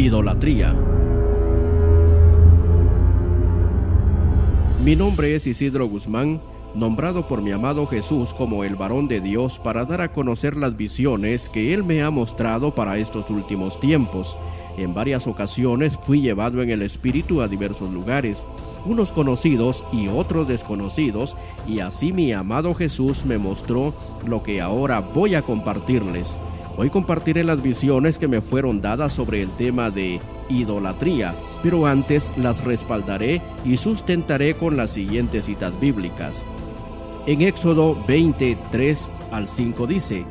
Idolatría. Mi nombre es Isidro Guzmán, nombrado por mi amado Jesús como el varón de Dios para dar a conocer las visiones que Él me ha mostrado para estos últimos tiempos. En varias ocasiones fui llevado en el Espíritu a diversos lugares, unos conocidos y otros desconocidos, y así mi amado Jesús me mostró lo que ahora voy a compartirles. Hoy compartiré las visiones que me fueron dadas sobre el tema de idolatría, pero antes las respaldaré y sustentaré con las siguientes citas bíblicas. En Éxodo 23 al 5 dice,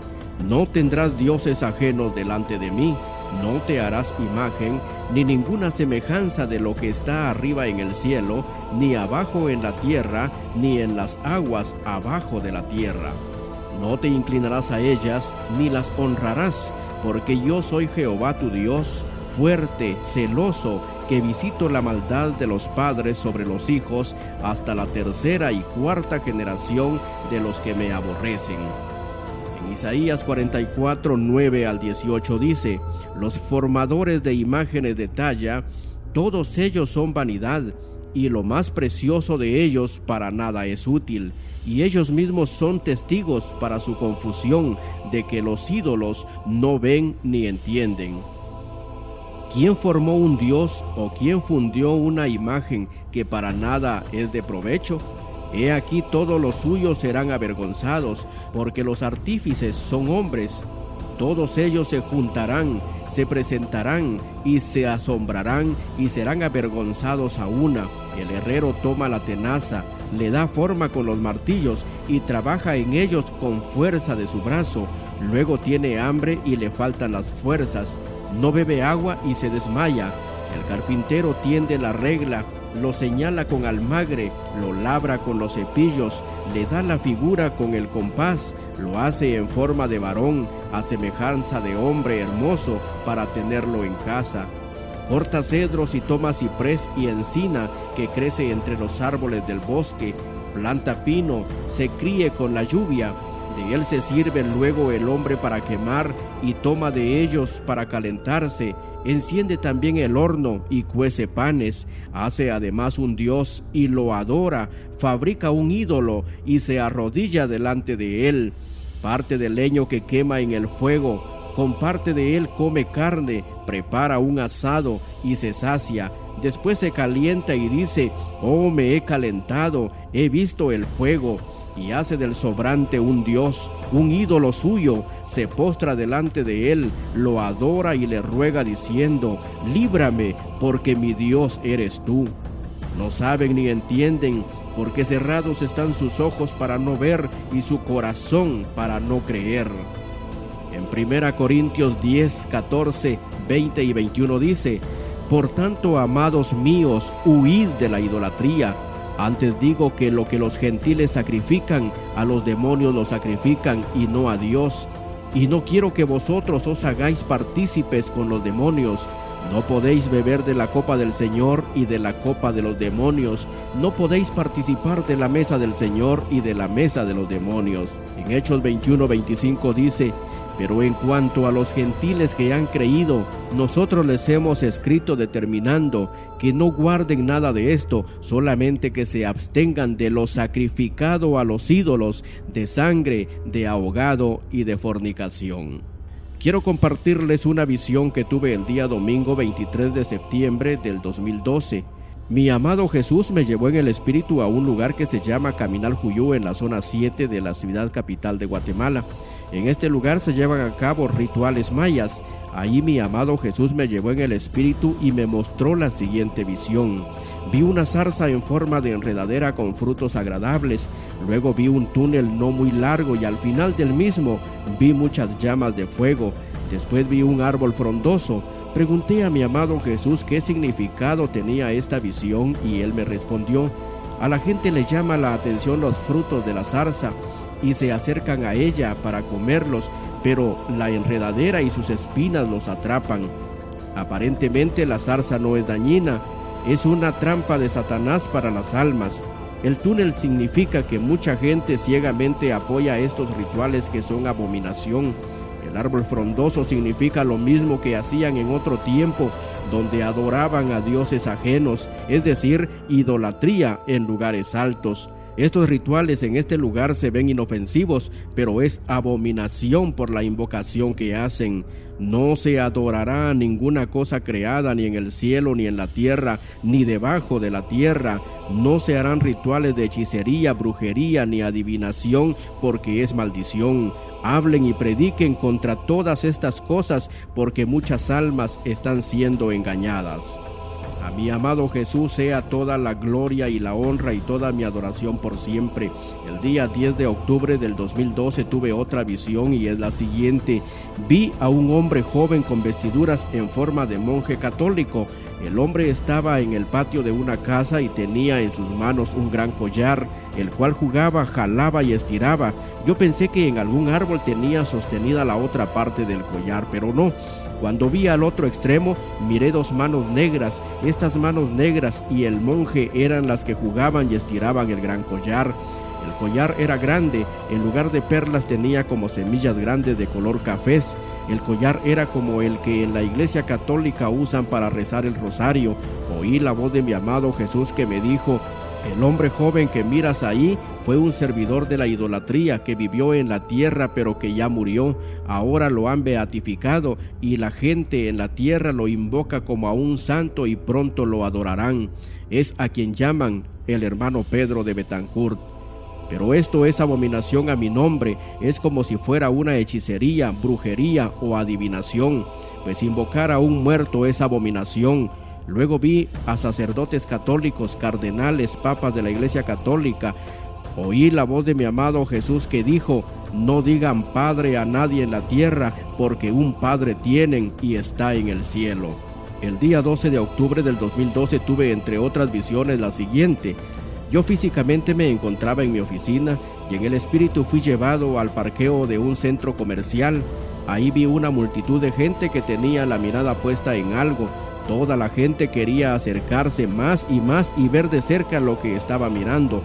No tendrás dioses ajenos delante de mí, no te harás imagen ni ninguna semejanza de lo que está arriba en el cielo, ni abajo en la tierra, ni en las aguas abajo de la tierra. No te inclinarás a ellas, ni las honrarás, porque yo soy Jehová tu Dios, fuerte, celoso, que visito la maldad de los padres sobre los hijos hasta la tercera y cuarta generación de los que me aborrecen. En Isaías 44, 9 al 18 dice, los formadores de imágenes de talla, todos ellos son vanidad, y lo más precioso de ellos para nada es útil, y ellos mismos son testigos para su confusión de que los ídolos no ven ni entienden. ¿Quién formó un dios o quién fundió una imagen que para nada es de provecho? He aquí todos los suyos serán avergonzados, porque los artífices son hombres. Todos ellos se juntarán, se presentarán y se asombrarán y serán avergonzados a una. El herrero toma la tenaza, le da forma con los martillos y trabaja en ellos con fuerza de su brazo. Luego tiene hambre y le faltan las fuerzas. No bebe agua y se desmaya. El carpintero tiende la regla, lo señala con almagre, lo labra con los cepillos, le da la figura con el compás, lo hace en forma de varón, a semejanza de hombre hermoso, para tenerlo en casa. Corta cedros y toma ciprés y encina que crece entre los árboles del bosque, planta pino, se críe con la lluvia, de él se sirve luego el hombre para quemar y toma de ellos para calentarse. Enciende también el horno y cuece panes. Hace además un dios y lo adora. Fabrica un ídolo y se arrodilla delante de él. Parte del leño que quema en el fuego. Con parte de él come carne. Prepara un asado y se sacia. Después se calienta y dice, oh me he calentado, he visto el fuego y hace del sobrante un dios, un ídolo suyo, se postra delante de él, lo adora y le ruega diciendo, líbrame, porque mi Dios eres tú. No saben ni entienden, porque cerrados están sus ojos para no ver y su corazón para no creer. En 1 Corintios 10, 14, 20 y 21 dice, Por tanto, amados míos, huid de la idolatría. Antes digo que lo que los gentiles sacrifican, a los demonios lo sacrifican y no a Dios. Y no quiero que vosotros os hagáis partícipes con los demonios. No podéis beber de la copa del Señor y de la copa de los demonios. No podéis participar de la mesa del Señor y de la mesa de los demonios. En Hechos 21-25 dice, pero en cuanto a los gentiles que han creído, nosotros les hemos escrito determinando que no guarden nada de esto, solamente que se abstengan de lo sacrificado a los ídolos, de sangre, de ahogado y de fornicación. Quiero compartirles una visión que tuve el día domingo 23 de septiembre del 2012. Mi amado Jesús me llevó en el espíritu a un lugar que se llama Caminal Juyú en la zona 7 de la ciudad capital de Guatemala. En este lugar se llevan a cabo rituales mayas. Ahí mi amado Jesús me llevó en el espíritu y me mostró la siguiente visión. Vi una zarza en forma de enredadera con frutos agradables. Luego vi un túnel no muy largo y al final del mismo vi muchas llamas de fuego. Después vi un árbol frondoso. Pregunté a mi amado Jesús qué significado tenía esta visión y él me respondió, a la gente le llama la atención los frutos de la zarza y se acercan a ella para comerlos, pero la enredadera y sus espinas los atrapan. Aparentemente la zarza no es dañina, es una trampa de Satanás para las almas. El túnel significa que mucha gente ciegamente apoya estos rituales que son abominación. El árbol frondoso significa lo mismo que hacían en otro tiempo, donde adoraban a dioses ajenos, es decir, idolatría en lugares altos. Estos rituales en este lugar se ven inofensivos, pero es abominación por la invocación que hacen. No se adorará ninguna cosa creada ni en el cielo, ni en la tierra, ni debajo de la tierra. No se harán rituales de hechicería, brujería, ni adivinación, porque es maldición. Hablen y prediquen contra todas estas cosas, porque muchas almas están siendo engañadas. A mi amado Jesús sea toda la gloria y la honra y toda mi adoración por siempre. El día 10 de octubre del 2012 tuve otra visión y es la siguiente. Vi a un hombre joven con vestiduras en forma de monje católico. El hombre estaba en el patio de una casa y tenía en sus manos un gran collar, el cual jugaba, jalaba y estiraba. Yo pensé que en algún árbol tenía sostenida la otra parte del collar, pero no. Cuando vi al otro extremo, miré dos manos negras. Estas manos negras y el monje eran las que jugaban y estiraban el gran collar. El collar era grande, en lugar de perlas tenía como semillas grandes de color cafés. El collar era como el que en la iglesia católica usan para rezar el rosario. Oí la voz de mi amado Jesús que me dijo, el hombre joven que miras ahí fue un servidor de la idolatría que vivió en la tierra pero que ya murió. Ahora lo han beatificado y la gente en la tierra lo invoca como a un santo y pronto lo adorarán. Es a quien llaman el hermano Pedro de Betancourt. Pero esto es abominación a mi nombre, es como si fuera una hechicería, brujería o adivinación, pues invocar a un muerto es abominación. Luego vi a sacerdotes católicos, cardenales, papas de la Iglesia Católica. Oí la voz de mi amado Jesús que dijo, no digan Padre a nadie en la tierra, porque un Padre tienen y está en el cielo. El día 12 de octubre del 2012 tuve entre otras visiones la siguiente. Yo físicamente me encontraba en mi oficina y en el espíritu fui llevado al parqueo de un centro comercial. Ahí vi una multitud de gente que tenía la mirada puesta en algo Toda la gente quería acercarse más y más y ver de cerca lo que estaba mirando.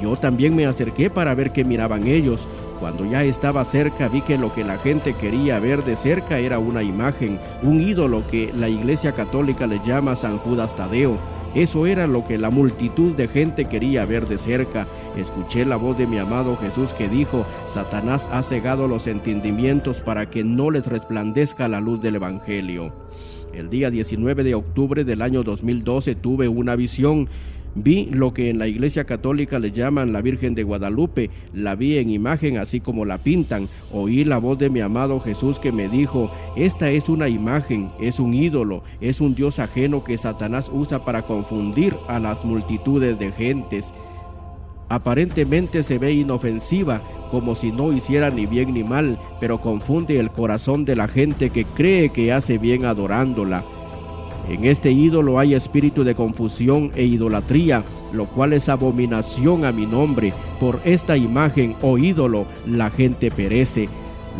Yo también me acerqué para ver qué miraban ellos. Cuando ya estaba cerca vi que lo que la gente quería ver de cerca era una imagen, un ídolo que la Iglesia Católica le llama San Judas Tadeo. Eso era lo que la multitud de gente quería ver de cerca. Escuché la voz de mi amado Jesús que dijo, Satanás ha cegado los entendimientos para que no les resplandezca la luz del Evangelio. El día 19 de octubre del año 2012 tuve una visión. Vi lo que en la Iglesia Católica le llaman la Virgen de Guadalupe, la vi en imagen así como la pintan. Oí la voz de mi amado Jesús que me dijo, esta es una imagen, es un ídolo, es un Dios ajeno que Satanás usa para confundir a las multitudes de gentes. Aparentemente se ve inofensiva, como si no hiciera ni bien ni mal, pero confunde el corazón de la gente que cree que hace bien adorándola. En este ídolo hay espíritu de confusión e idolatría, lo cual es abominación a mi nombre. Por esta imagen o ídolo la gente perece.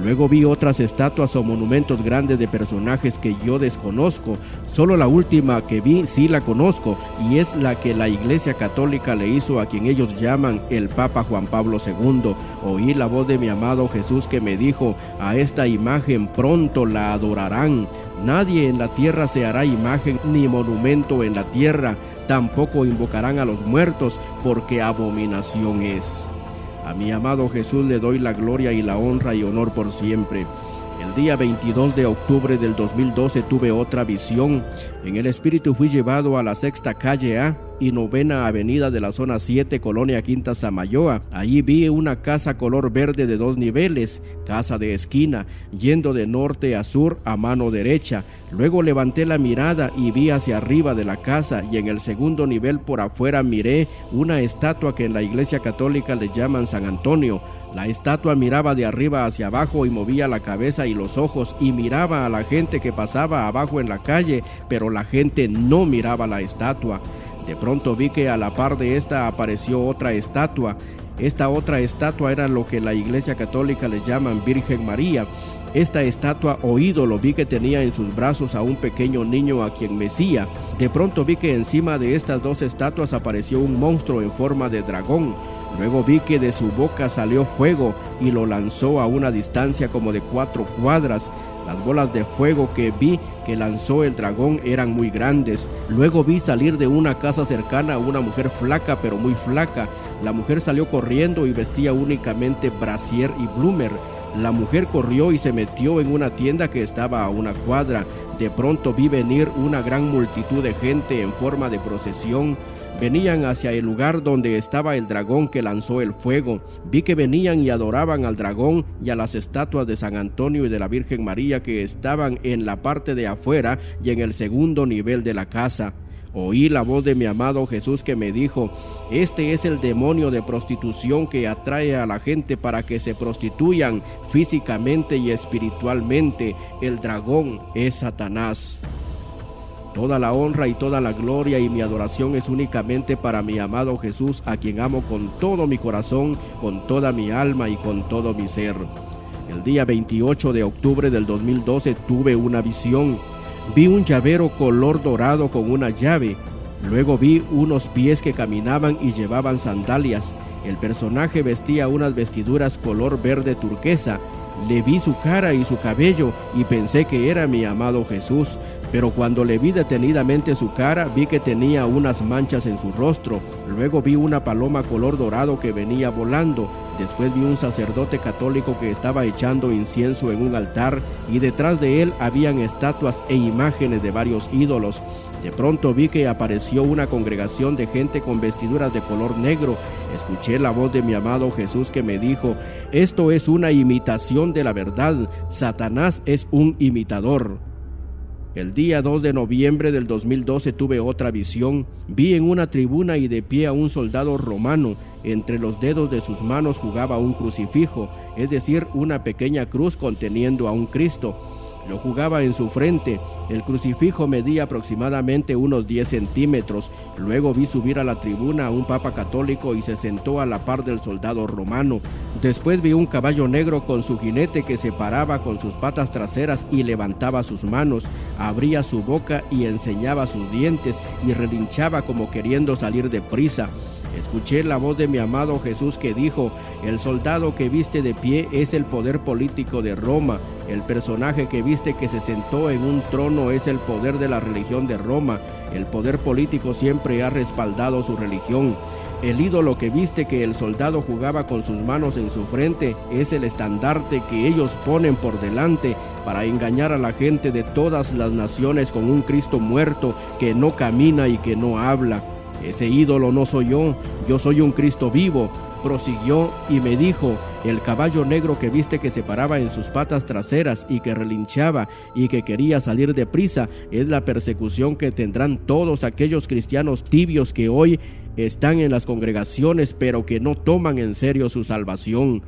Luego vi otras estatuas o monumentos grandes de personajes que yo desconozco. Solo la última que vi sí la conozco y es la que la Iglesia Católica le hizo a quien ellos llaman el Papa Juan Pablo II. Oí la voz de mi amado Jesús que me dijo, a esta imagen pronto la adorarán. Nadie en la tierra se hará imagen ni monumento en la tierra, tampoco invocarán a los muertos, porque abominación es. A mi amado Jesús le doy la gloria y la honra y honor por siempre. El día 22 de octubre del 2012 tuve otra visión. En el espíritu fui llevado a la sexta calle A y novena avenida de la zona 7, Colonia Quinta Samayoa. Allí vi una casa color verde de dos niveles, casa de esquina, yendo de norte a sur a mano derecha. Luego levanté la mirada y vi hacia arriba de la casa y en el segundo nivel por afuera miré una estatua que en la iglesia católica le llaman San Antonio. La estatua miraba de arriba hacia abajo y movía la cabeza y los ojos y miraba a la gente que pasaba abajo en la calle, pero la gente no miraba la estatua. De pronto vi que a la par de esta apareció otra estatua. Esta otra estatua era lo que la Iglesia Católica le llaman Virgen María. Esta estatua o ídolo vi que tenía en sus brazos a un pequeño niño a quien mecía. De pronto vi que encima de estas dos estatuas apareció un monstruo en forma de dragón. Luego vi que de su boca salió fuego y lo lanzó a una distancia como de cuatro cuadras. Las bolas de fuego que vi que lanzó el dragón eran muy grandes. Luego vi salir de una casa cercana a una mujer flaca, pero muy flaca. La mujer salió corriendo y vestía únicamente brasier y bloomer. La mujer corrió y se metió en una tienda que estaba a una cuadra. De pronto vi venir una gran multitud de gente en forma de procesión venían hacia el lugar donde estaba el dragón que lanzó el fuego. Vi que venían y adoraban al dragón y a las estatuas de San Antonio y de la Virgen María que estaban en la parte de afuera y en el segundo nivel de la casa. Oí la voz de mi amado Jesús que me dijo, este es el demonio de prostitución que atrae a la gente para que se prostituyan físicamente y espiritualmente. El dragón es Satanás. Toda la honra y toda la gloria y mi adoración es únicamente para mi amado Jesús, a quien amo con todo mi corazón, con toda mi alma y con todo mi ser. El día 28 de octubre del 2012 tuve una visión. Vi un llavero color dorado con una llave. Luego vi unos pies que caminaban y llevaban sandalias. El personaje vestía unas vestiduras color verde turquesa. Le vi su cara y su cabello y pensé que era mi amado Jesús. Pero cuando le vi detenidamente su cara, vi que tenía unas manchas en su rostro. Luego vi una paloma color dorado que venía volando. Después vi un sacerdote católico que estaba echando incienso en un altar y detrás de él habían estatuas e imágenes de varios ídolos. De pronto vi que apareció una congregación de gente con vestiduras de color negro. Escuché la voz de mi amado Jesús que me dijo, esto es una imitación de la verdad, Satanás es un imitador. El día 2 de noviembre del 2012 tuve otra visión. Vi en una tribuna y de pie a un soldado romano. Entre los dedos de sus manos jugaba un crucifijo, es decir, una pequeña cruz conteniendo a un Cristo. Lo jugaba en su frente. El crucifijo medía aproximadamente unos 10 centímetros. Luego vi subir a la tribuna a un papa católico y se sentó a la par del soldado romano. Después vi un caballo negro con su jinete que se paraba con sus patas traseras y levantaba sus manos, abría su boca y enseñaba sus dientes y relinchaba como queriendo salir de prisa. Escuché la voz de mi amado Jesús que dijo, el soldado que viste de pie es el poder político de Roma, el personaje que viste que se sentó en un trono es el poder de la religión de Roma, el poder político siempre ha respaldado su religión. El ídolo que viste que el soldado jugaba con sus manos en su frente es el estandarte que ellos ponen por delante para engañar a la gente de todas las naciones con un Cristo muerto que no camina y que no habla. Ese ídolo no soy yo, yo soy un Cristo vivo. Prosiguió y me dijo, el caballo negro que viste que se paraba en sus patas traseras y que relinchaba y que quería salir de prisa es la persecución que tendrán todos aquellos cristianos tibios que hoy están en las congregaciones pero que no toman en serio su salvación.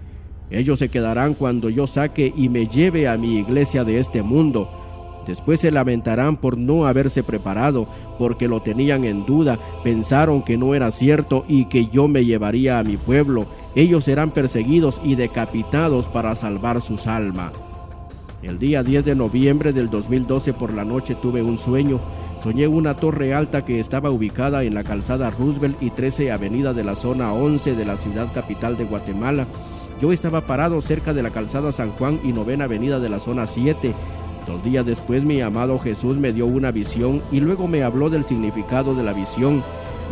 Ellos se quedarán cuando yo saque y me lleve a mi iglesia de este mundo Después se lamentarán por no haberse preparado, porque lo tenían en duda, pensaron que no era cierto y que yo me llevaría a mi pueblo. Ellos serán perseguidos y decapitados para salvar sus almas. El día 10 de noviembre del 2012 por la noche tuve un sueño. Soñé una torre alta que estaba ubicada en la calzada Roosevelt y 13 Avenida de la zona 11 de la ciudad capital de Guatemala. Yo estaba parado cerca de la calzada San Juan y novena avenida de la zona 7. Dos días después mi amado Jesús me dio una visión y luego me habló del significado de la visión.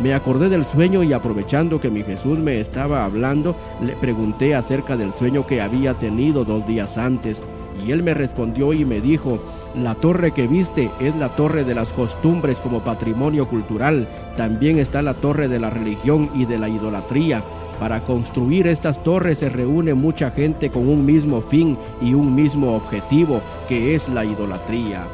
Me acordé del sueño y aprovechando que mi Jesús me estaba hablando, le pregunté acerca del sueño que había tenido dos días antes. Y él me respondió y me dijo, la torre que viste es la torre de las costumbres como patrimonio cultural, también está la torre de la religión y de la idolatría. Para construir estas torres se reúne mucha gente con un mismo fin y un mismo objetivo, que es la idolatría.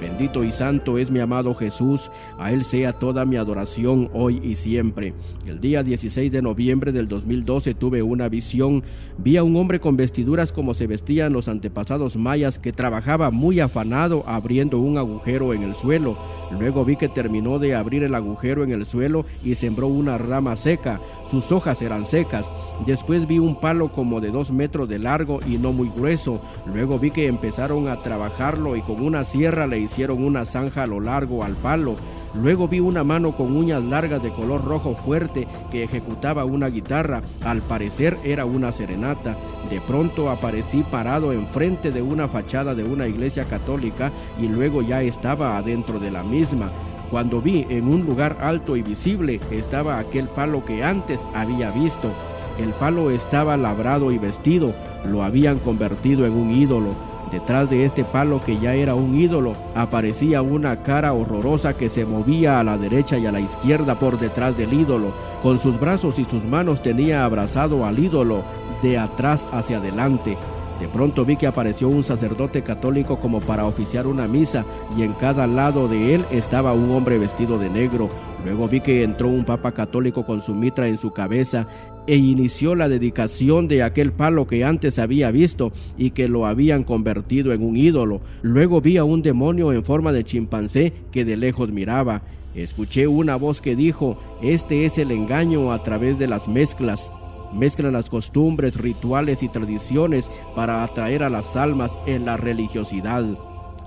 Bendito y santo es mi amado Jesús, a Él sea toda mi adoración hoy y siempre. El día 16 de noviembre del 2012 tuve una visión, vi a un hombre con vestiduras como se vestían los antepasados mayas que trabajaba muy afanado abriendo un agujero en el suelo. Luego vi que terminó de abrir el agujero en el suelo y sembró una rama seca, sus hojas eran secas. Después vi un palo como de dos metros de largo y no muy grueso. Luego vi que empezaron a trabajarlo y con una sierra le hicieron una zanja a lo largo al palo. Luego vi una mano con uñas largas de color rojo fuerte que ejecutaba una guitarra. Al parecer era una serenata. De pronto aparecí parado enfrente de una fachada de una iglesia católica y luego ya estaba adentro de la misma. Cuando vi en un lugar alto y visible estaba aquel palo que antes había visto. El palo estaba labrado y vestido, lo habían convertido en un ídolo. Detrás de este palo que ya era un ídolo, aparecía una cara horrorosa que se movía a la derecha y a la izquierda por detrás del ídolo. Con sus brazos y sus manos tenía abrazado al ídolo de atrás hacia adelante. De pronto vi que apareció un sacerdote católico como para oficiar una misa y en cada lado de él estaba un hombre vestido de negro. Luego vi que entró un papa católico con su mitra en su cabeza e inició la dedicación de aquel palo que antes había visto y que lo habían convertido en un ídolo. Luego vi a un demonio en forma de chimpancé que de lejos miraba. Escuché una voz que dijo, este es el engaño a través de las mezclas. Mezclan las costumbres, rituales y tradiciones para atraer a las almas en la religiosidad.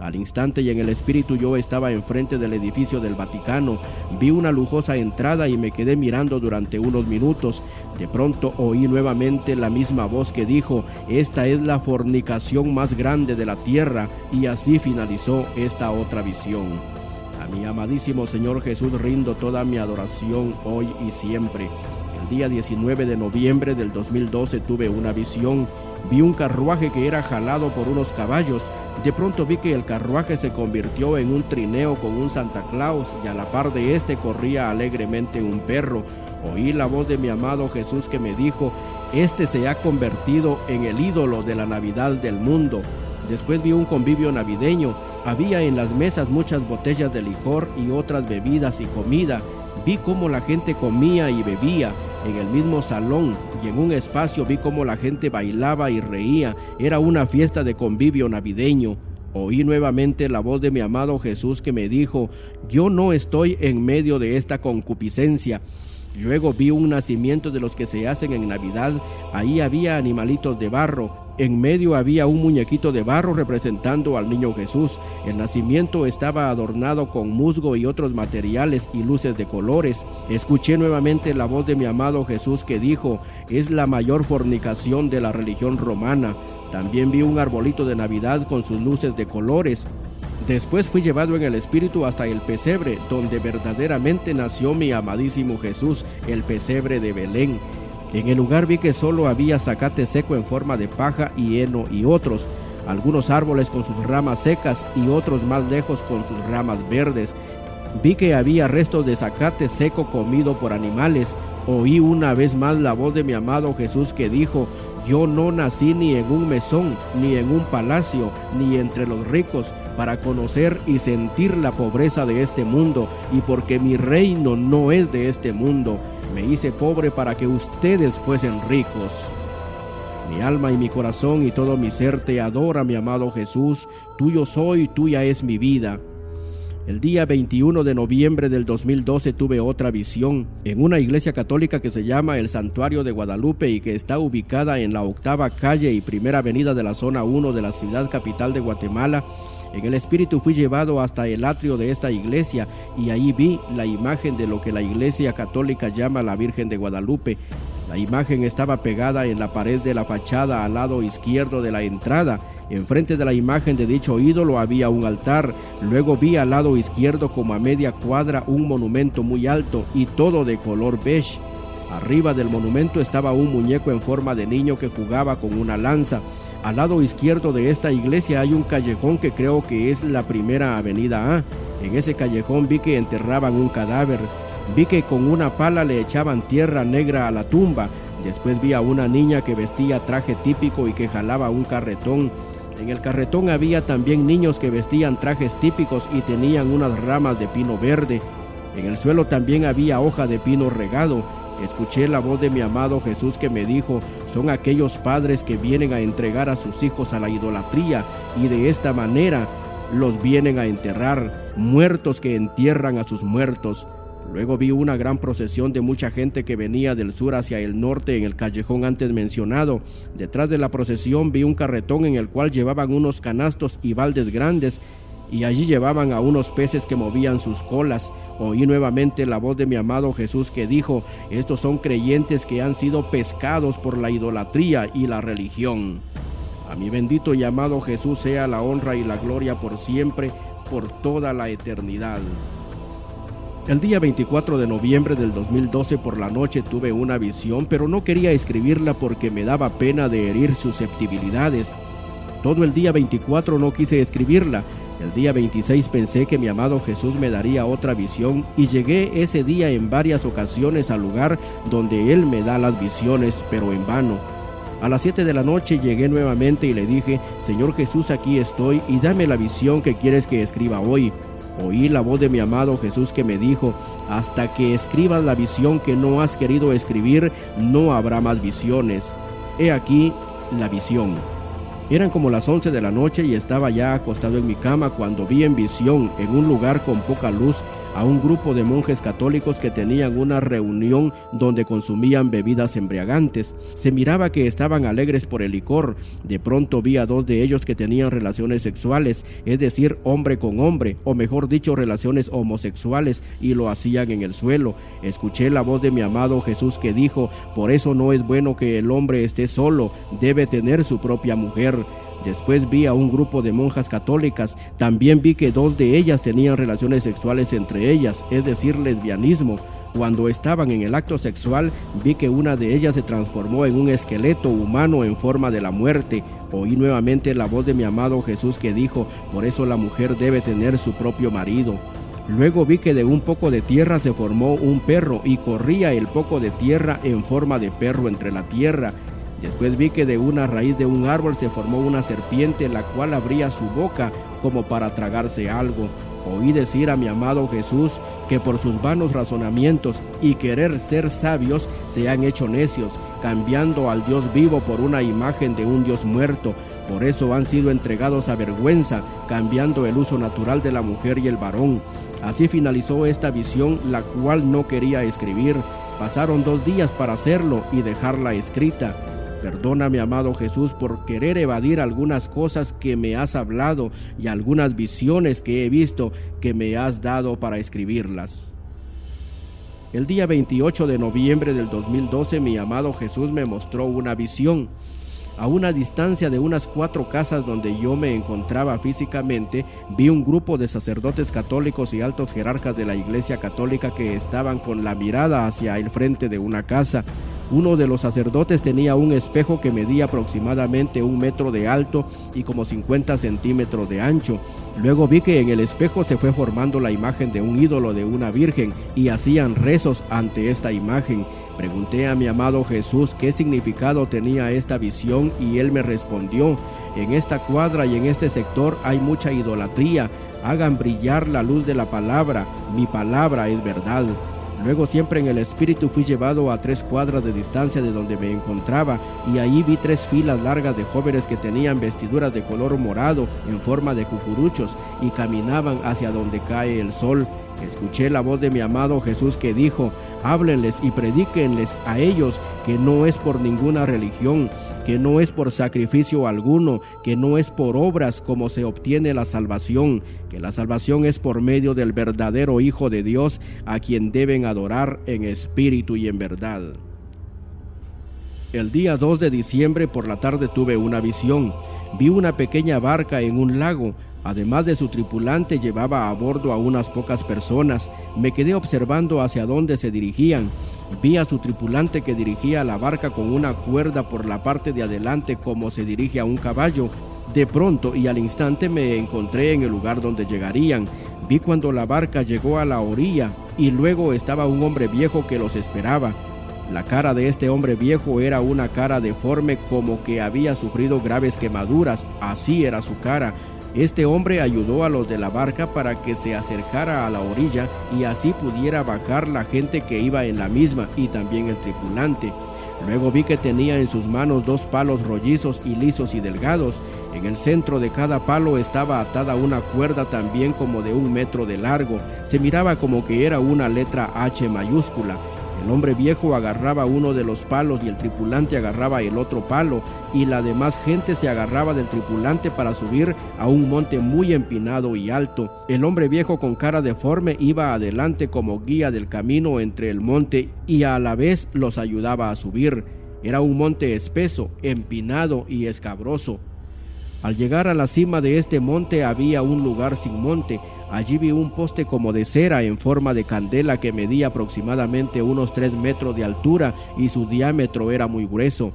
Al instante y en el espíritu yo estaba enfrente del edificio del Vaticano, vi una lujosa entrada y me quedé mirando durante unos minutos. De pronto oí nuevamente la misma voz que dijo, esta es la fornicación más grande de la tierra y así finalizó esta otra visión. A mi amadísimo Señor Jesús rindo toda mi adoración hoy y siempre. El día 19 de noviembre del 2012 tuve una visión. Vi un carruaje que era jalado por unos caballos. De pronto vi que el carruaje se convirtió en un trineo con un Santa Claus y a la par de este corría alegremente un perro. Oí la voz de mi amado Jesús que me dijo, este se ha convertido en el ídolo de la Navidad del mundo. Después vi un convivio navideño. Había en las mesas muchas botellas de licor y otras bebidas y comida. Vi cómo la gente comía y bebía en el mismo salón y en un espacio vi cómo la gente bailaba y reía. Era una fiesta de convivio navideño. Oí nuevamente la voz de mi amado Jesús que me dijo, yo no estoy en medio de esta concupiscencia. Luego vi un nacimiento de los que se hacen en Navidad. Ahí había animalitos de barro, en medio había un muñequito de barro representando al niño Jesús. El nacimiento estaba adornado con musgo y otros materiales y luces de colores. Escuché nuevamente la voz de mi amado Jesús que dijo, es la mayor fornicación de la religión romana. También vi un arbolito de Navidad con sus luces de colores. Después fui llevado en el espíritu hasta el pesebre, donde verdaderamente nació mi amadísimo Jesús, el pesebre de Belén. En el lugar vi que solo había zacate seco en forma de paja y heno y otros, algunos árboles con sus ramas secas y otros más lejos con sus ramas verdes. Vi que había restos de zacate seco comido por animales. Oí una vez más la voz de mi amado Jesús que dijo, yo no nací ni en un mesón, ni en un palacio, ni entre los ricos, para conocer y sentir la pobreza de este mundo, y porque mi reino no es de este mundo. Me hice pobre para que ustedes fuesen ricos. Mi alma y mi corazón y todo mi ser te adora, mi amado Jesús. Tuyo soy, tuya es mi vida. El día 21 de noviembre del 2012 tuve otra visión en una iglesia católica que se llama el Santuario de Guadalupe y que está ubicada en la octava calle y primera avenida de la zona 1 de la ciudad capital de Guatemala. En el espíritu fui llevado hasta el atrio de esta iglesia y ahí vi la imagen de lo que la iglesia católica llama la Virgen de Guadalupe. La imagen estaba pegada en la pared de la fachada al lado izquierdo de la entrada. Enfrente de la imagen de dicho ídolo había un altar. Luego vi al lado izquierdo como a media cuadra un monumento muy alto y todo de color beige. Arriba del monumento estaba un muñeco en forma de niño que jugaba con una lanza. Al lado izquierdo de esta iglesia hay un callejón que creo que es la primera avenida A. En ese callejón vi que enterraban un cadáver. Vi que con una pala le echaban tierra negra a la tumba. Después vi a una niña que vestía traje típico y que jalaba un carretón. En el carretón había también niños que vestían trajes típicos y tenían unas ramas de pino verde. En el suelo también había hoja de pino regado. Escuché la voz de mi amado Jesús que me dijo, son aquellos padres que vienen a entregar a sus hijos a la idolatría y de esta manera los vienen a enterrar, muertos que entierran a sus muertos. Luego vi una gran procesión de mucha gente que venía del sur hacia el norte en el callejón antes mencionado. Detrás de la procesión vi un carretón en el cual llevaban unos canastos y baldes grandes y allí llevaban a unos peces que movían sus colas. Oí nuevamente la voz de mi amado Jesús que dijo, estos son creyentes que han sido pescados por la idolatría y la religión. A mi bendito y amado Jesús sea la honra y la gloria por siempre, por toda la eternidad. El día 24 de noviembre del 2012 por la noche tuve una visión, pero no quería escribirla porque me daba pena de herir susceptibilidades. Todo el día 24 no quise escribirla. El día 26 pensé que mi amado Jesús me daría otra visión y llegué ese día en varias ocasiones al lugar donde Él me da las visiones, pero en vano. A las 7 de la noche llegué nuevamente y le dije, Señor Jesús, aquí estoy y dame la visión que quieres que escriba hoy. Oí la voz de mi amado Jesús que me dijo, hasta que escribas la visión que no has querido escribir, no habrá más visiones. He aquí la visión. Eran como las 11 de la noche y estaba ya acostado en mi cama cuando vi en visión, en un lugar con poca luz, a un grupo de monjes católicos que tenían una reunión donde consumían bebidas embriagantes. Se miraba que estaban alegres por el licor. De pronto vi a dos de ellos que tenían relaciones sexuales, es decir, hombre con hombre, o mejor dicho, relaciones homosexuales, y lo hacían en el suelo. Escuché la voz de mi amado Jesús que dijo, por eso no es bueno que el hombre esté solo, debe tener su propia mujer. Después vi a un grupo de monjas católicas. También vi que dos de ellas tenían relaciones sexuales entre ellas, es decir, lesbianismo. Cuando estaban en el acto sexual, vi que una de ellas se transformó en un esqueleto humano en forma de la muerte. Oí nuevamente la voz de mi amado Jesús que dijo, por eso la mujer debe tener su propio marido. Luego vi que de un poco de tierra se formó un perro y corría el poco de tierra en forma de perro entre la tierra. Después vi que de una raíz de un árbol se formó una serpiente, la cual abría su boca como para tragarse algo. Oí decir a mi amado Jesús que por sus vanos razonamientos y querer ser sabios se han hecho necios, cambiando al Dios vivo por una imagen de un Dios muerto. Por eso han sido entregados a vergüenza, cambiando el uso natural de la mujer y el varón. Así finalizó esta visión, la cual no quería escribir. Pasaron dos días para hacerlo y dejarla escrita. Perdona, mi amado Jesús, por querer evadir algunas cosas que me has hablado y algunas visiones que he visto que me has dado para escribirlas. El día 28 de noviembre del 2012 mi amado Jesús me mostró una visión. A una distancia de unas cuatro casas donde yo me encontraba físicamente, vi un grupo de sacerdotes católicos y altos jerarcas de la Iglesia Católica que estaban con la mirada hacia el frente de una casa. Uno de los sacerdotes tenía un espejo que medía aproximadamente un metro de alto y como 50 centímetros de ancho. Luego vi que en el espejo se fue formando la imagen de un ídolo de una virgen y hacían rezos ante esta imagen. Pregunté a mi amado Jesús qué significado tenía esta visión y él me respondió, en esta cuadra y en este sector hay mucha idolatría, hagan brillar la luz de la palabra, mi palabra es verdad. Luego siempre en el espíritu fui llevado a tres cuadras de distancia de donde me encontraba y ahí vi tres filas largas de jóvenes que tenían vestiduras de color morado en forma de cucuruchos y caminaban hacia donde cae el sol. Escuché la voz de mi amado Jesús que dijo, háblenles y predíquenles a ellos que no es por ninguna religión, que no es por sacrificio alguno, que no es por obras como se obtiene la salvación, que la salvación es por medio del verdadero Hijo de Dios a quien deben adorar en espíritu y en verdad. El día 2 de diciembre por la tarde tuve una visión. Vi una pequeña barca en un lago Además de su tripulante, llevaba a bordo a unas pocas personas. Me quedé observando hacia dónde se dirigían. Vi a su tripulante que dirigía la barca con una cuerda por la parte de adelante como se dirige a un caballo. De pronto y al instante me encontré en el lugar donde llegarían. Vi cuando la barca llegó a la orilla y luego estaba un hombre viejo que los esperaba. La cara de este hombre viejo era una cara deforme como que había sufrido graves quemaduras, así era su cara. Este hombre ayudó a los de la barca para que se acercara a la orilla y así pudiera bajar la gente que iba en la misma y también el tripulante. Luego vi que tenía en sus manos dos palos rollizos y lisos y delgados. En el centro de cada palo estaba atada una cuerda también como de un metro de largo. Se miraba como que era una letra H mayúscula. El hombre viejo agarraba uno de los palos y el tripulante agarraba el otro palo y la demás gente se agarraba del tripulante para subir a un monte muy empinado y alto. El hombre viejo con cara deforme iba adelante como guía del camino entre el monte y a la vez los ayudaba a subir. Era un monte espeso, empinado y escabroso. Al llegar a la cima de este monte había un lugar sin monte. Allí vi un poste como de cera en forma de candela que medía aproximadamente unos 3 metros de altura y su diámetro era muy grueso.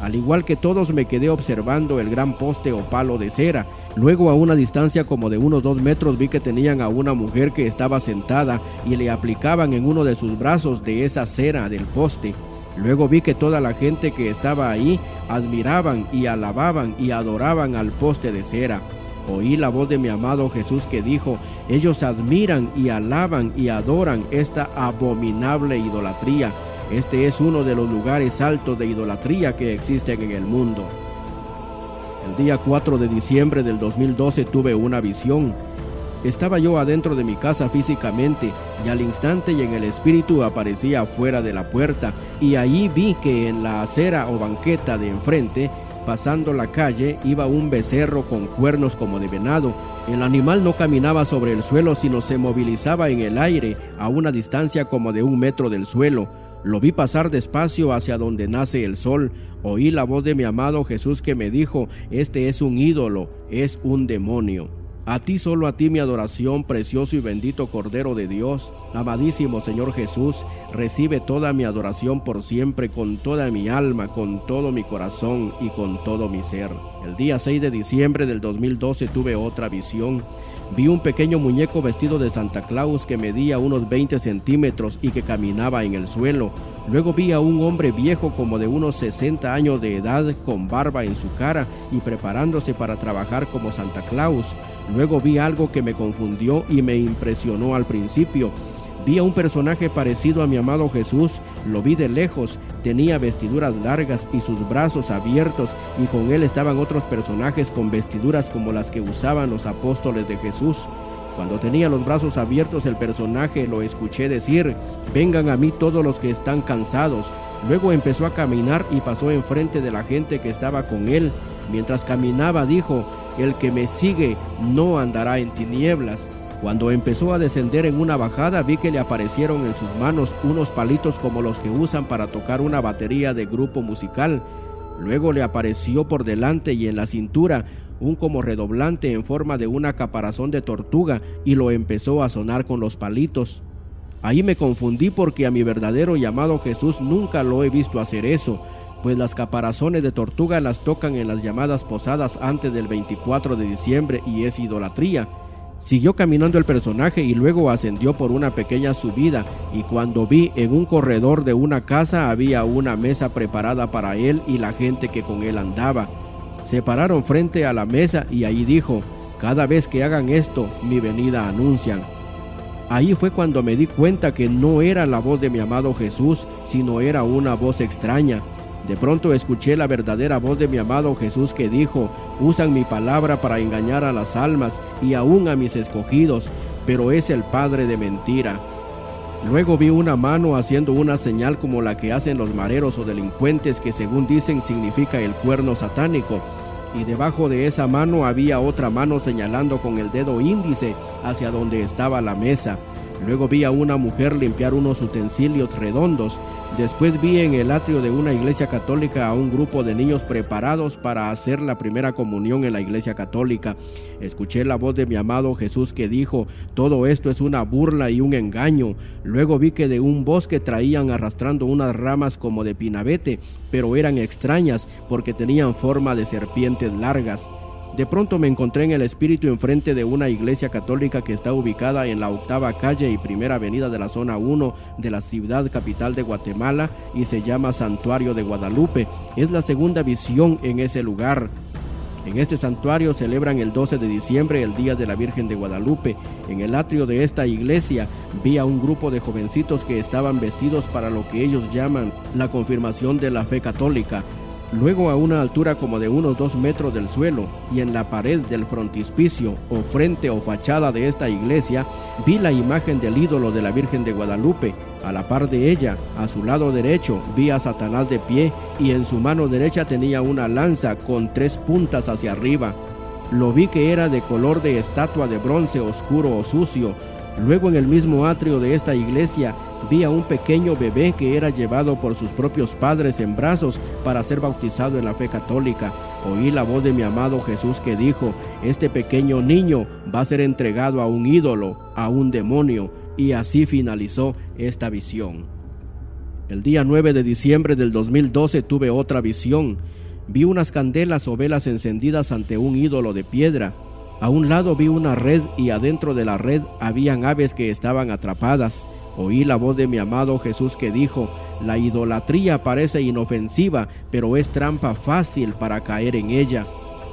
Al igual que todos me quedé observando el gran poste o palo de cera. Luego a una distancia como de unos dos metros vi que tenían a una mujer que estaba sentada y le aplicaban en uno de sus brazos de esa cera del poste. Luego vi que toda la gente que estaba ahí admiraban y alababan y adoraban al poste de cera. Oí la voz de mi amado Jesús que dijo, ellos admiran y alaban y adoran esta abominable idolatría. Este es uno de los lugares altos de idolatría que existen en el mundo. El día 4 de diciembre del 2012 tuve una visión estaba yo adentro de mi casa físicamente y al instante y en el espíritu aparecía fuera de la puerta y allí vi que en la acera o banqueta de enfrente, pasando la calle, iba un becerro con cuernos como de venado. El animal no caminaba sobre el suelo sino se movilizaba en el aire a una distancia como de un metro del suelo. Lo vi pasar despacio hacia donde nace el sol. Oí la voz de mi amado Jesús que me dijo, este es un ídolo, es un demonio. A ti solo a ti mi adoración, precioso y bendito Cordero de Dios. Amadísimo Señor Jesús, recibe toda mi adoración por siempre, con toda mi alma, con todo mi corazón y con todo mi ser. El día 6 de diciembre del 2012 tuve otra visión. Vi un pequeño muñeco vestido de Santa Claus que medía unos 20 centímetros y que caminaba en el suelo. Luego vi a un hombre viejo como de unos 60 años de edad con barba en su cara y preparándose para trabajar como Santa Claus. Luego vi algo que me confundió y me impresionó al principio. Vi a un personaje parecido a mi amado Jesús, lo vi de lejos, tenía vestiduras largas y sus brazos abiertos y con él estaban otros personajes con vestiduras como las que usaban los apóstoles de Jesús. Cuando tenía los brazos abiertos el personaje lo escuché decir, vengan a mí todos los que están cansados. Luego empezó a caminar y pasó enfrente de la gente que estaba con él. Mientras caminaba dijo, el que me sigue no andará en tinieblas. Cuando empezó a descender en una bajada vi que le aparecieron en sus manos unos palitos como los que usan para tocar una batería de grupo musical. Luego le apareció por delante y en la cintura un como redoblante en forma de una caparazón de tortuga y lo empezó a sonar con los palitos. Ahí me confundí porque a mi verdadero llamado Jesús nunca lo he visto hacer eso, pues las caparazones de tortuga las tocan en las llamadas posadas antes del 24 de diciembre y es idolatría. Siguió caminando el personaje y luego ascendió por una pequeña subida y cuando vi en un corredor de una casa había una mesa preparada para él y la gente que con él andaba. Se pararon frente a la mesa y ahí dijo, cada vez que hagan esto, mi venida anuncian. Ahí fue cuando me di cuenta que no era la voz de mi amado Jesús, sino era una voz extraña. De pronto escuché la verdadera voz de mi amado Jesús que dijo, usan mi palabra para engañar a las almas y aún a mis escogidos, pero es el Padre de mentira. Luego vi una mano haciendo una señal como la que hacen los mareros o delincuentes que según dicen significa el cuerno satánico. Y debajo de esa mano había otra mano señalando con el dedo índice hacia donde estaba la mesa. Luego vi a una mujer limpiar unos utensilios redondos. Después vi en el atrio de una iglesia católica a un grupo de niños preparados para hacer la primera comunión en la iglesia católica. Escuché la voz de mi amado Jesús que dijo, todo esto es una burla y un engaño. Luego vi que de un bosque traían arrastrando unas ramas como de pinabete, pero eran extrañas porque tenían forma de serpientes largas. De pronto me encontré en el espíritu enfrente de una iglesia católica que está ubicada en la octava calle y primera avenida de la zona 1 de la ciudad capital de Guatemala y se llama Santuario de Guadalupe. Es la segunda visión en ese lugar. En este santuario celebran el 12 de diciembre el Día de la Virgen de Guadalupe. En el atrio de esta iglesia vi a un grupo de jovencitos que estaban vestidos para lo que ellos llaman la confirmación de la fe católica. Luego a una altura como de unos dos metros del suelo y en la pared del frontispicio o frente o fachada de esta iglesia vi la imagen del ídolo de la Virgen de Guadalupe. A la par de ella, a su lado derecho, vi a Satanás de pie y en su mano derecha tenía una lanza con tres puntas hacia arriba. Lo vi que era de color de estatua de bronce oscuro o sucio. Luego en el mismo atrio de esta iglesia vi a un pequeño bebé que era llevado por sus propios padres en brazos para ser bautizado en la fe católica. Oí la voz de mi amado Jesús que dijo, este pequeño niño va a ser entregado a un ídolo, a un demonio, y así finalizó esta visión. El día 9 de diciembre del 2012 tuve otra visión. Vi unas candelas o velas encendidas ante un ídolo de piedra. A un lado vi una red y adentro de la red habían aves que estaban atrapadas. Oí la voz de mi amado Jesús que dijo, la idolatría parece inofensiva, pero es trampa fácil para caer en ella.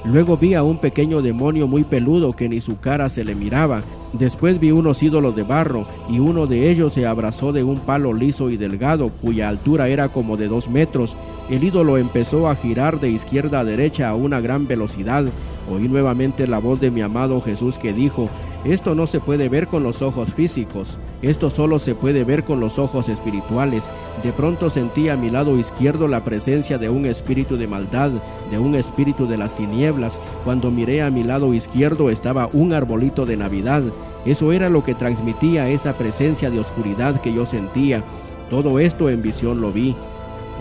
Luego vi a un pequeño demonio muy peludo que ni su cara se le miraba. Después vi unos ídolos de barro y uno de ellos se abrazó de un palo liso y delgado cuya altura era como de dos metros. El ídolo empezó a girar de izquierda a derecha a una gran velocidad. Oí nuevamente la voz de mi amado Jesús que dijo, esto no se puede ver con los ojos físicos, esto solo se puede ver con los ojos espirituales. De pronto sentí a mi lado izquierdo la presencia de un espíritu de maldad, de un espíritu de las tinieblas. Cuando miré a mi lado izquierdo estaba un arbolito de Navidad. Eso era lo que transmitía esa presencia de oscuridad que yo sentía. Todo esto en visión lo vi.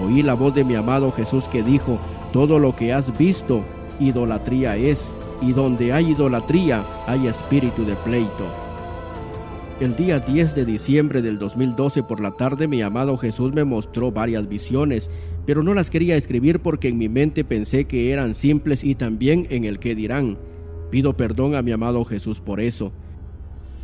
Oí la voz de mi amado Jesús que dijo, todo lo que has visto, idolatría es y donde hay idolatría hay espíritu de pleito. El día 10 de diciembre del 2012 por la tarde mi amado Jesús me mostró varias visiones, pero no las quería escribir porque en mi mente pensé que eran simples y también en el que dirán. Pido perdón a mi amado Jesús por eso.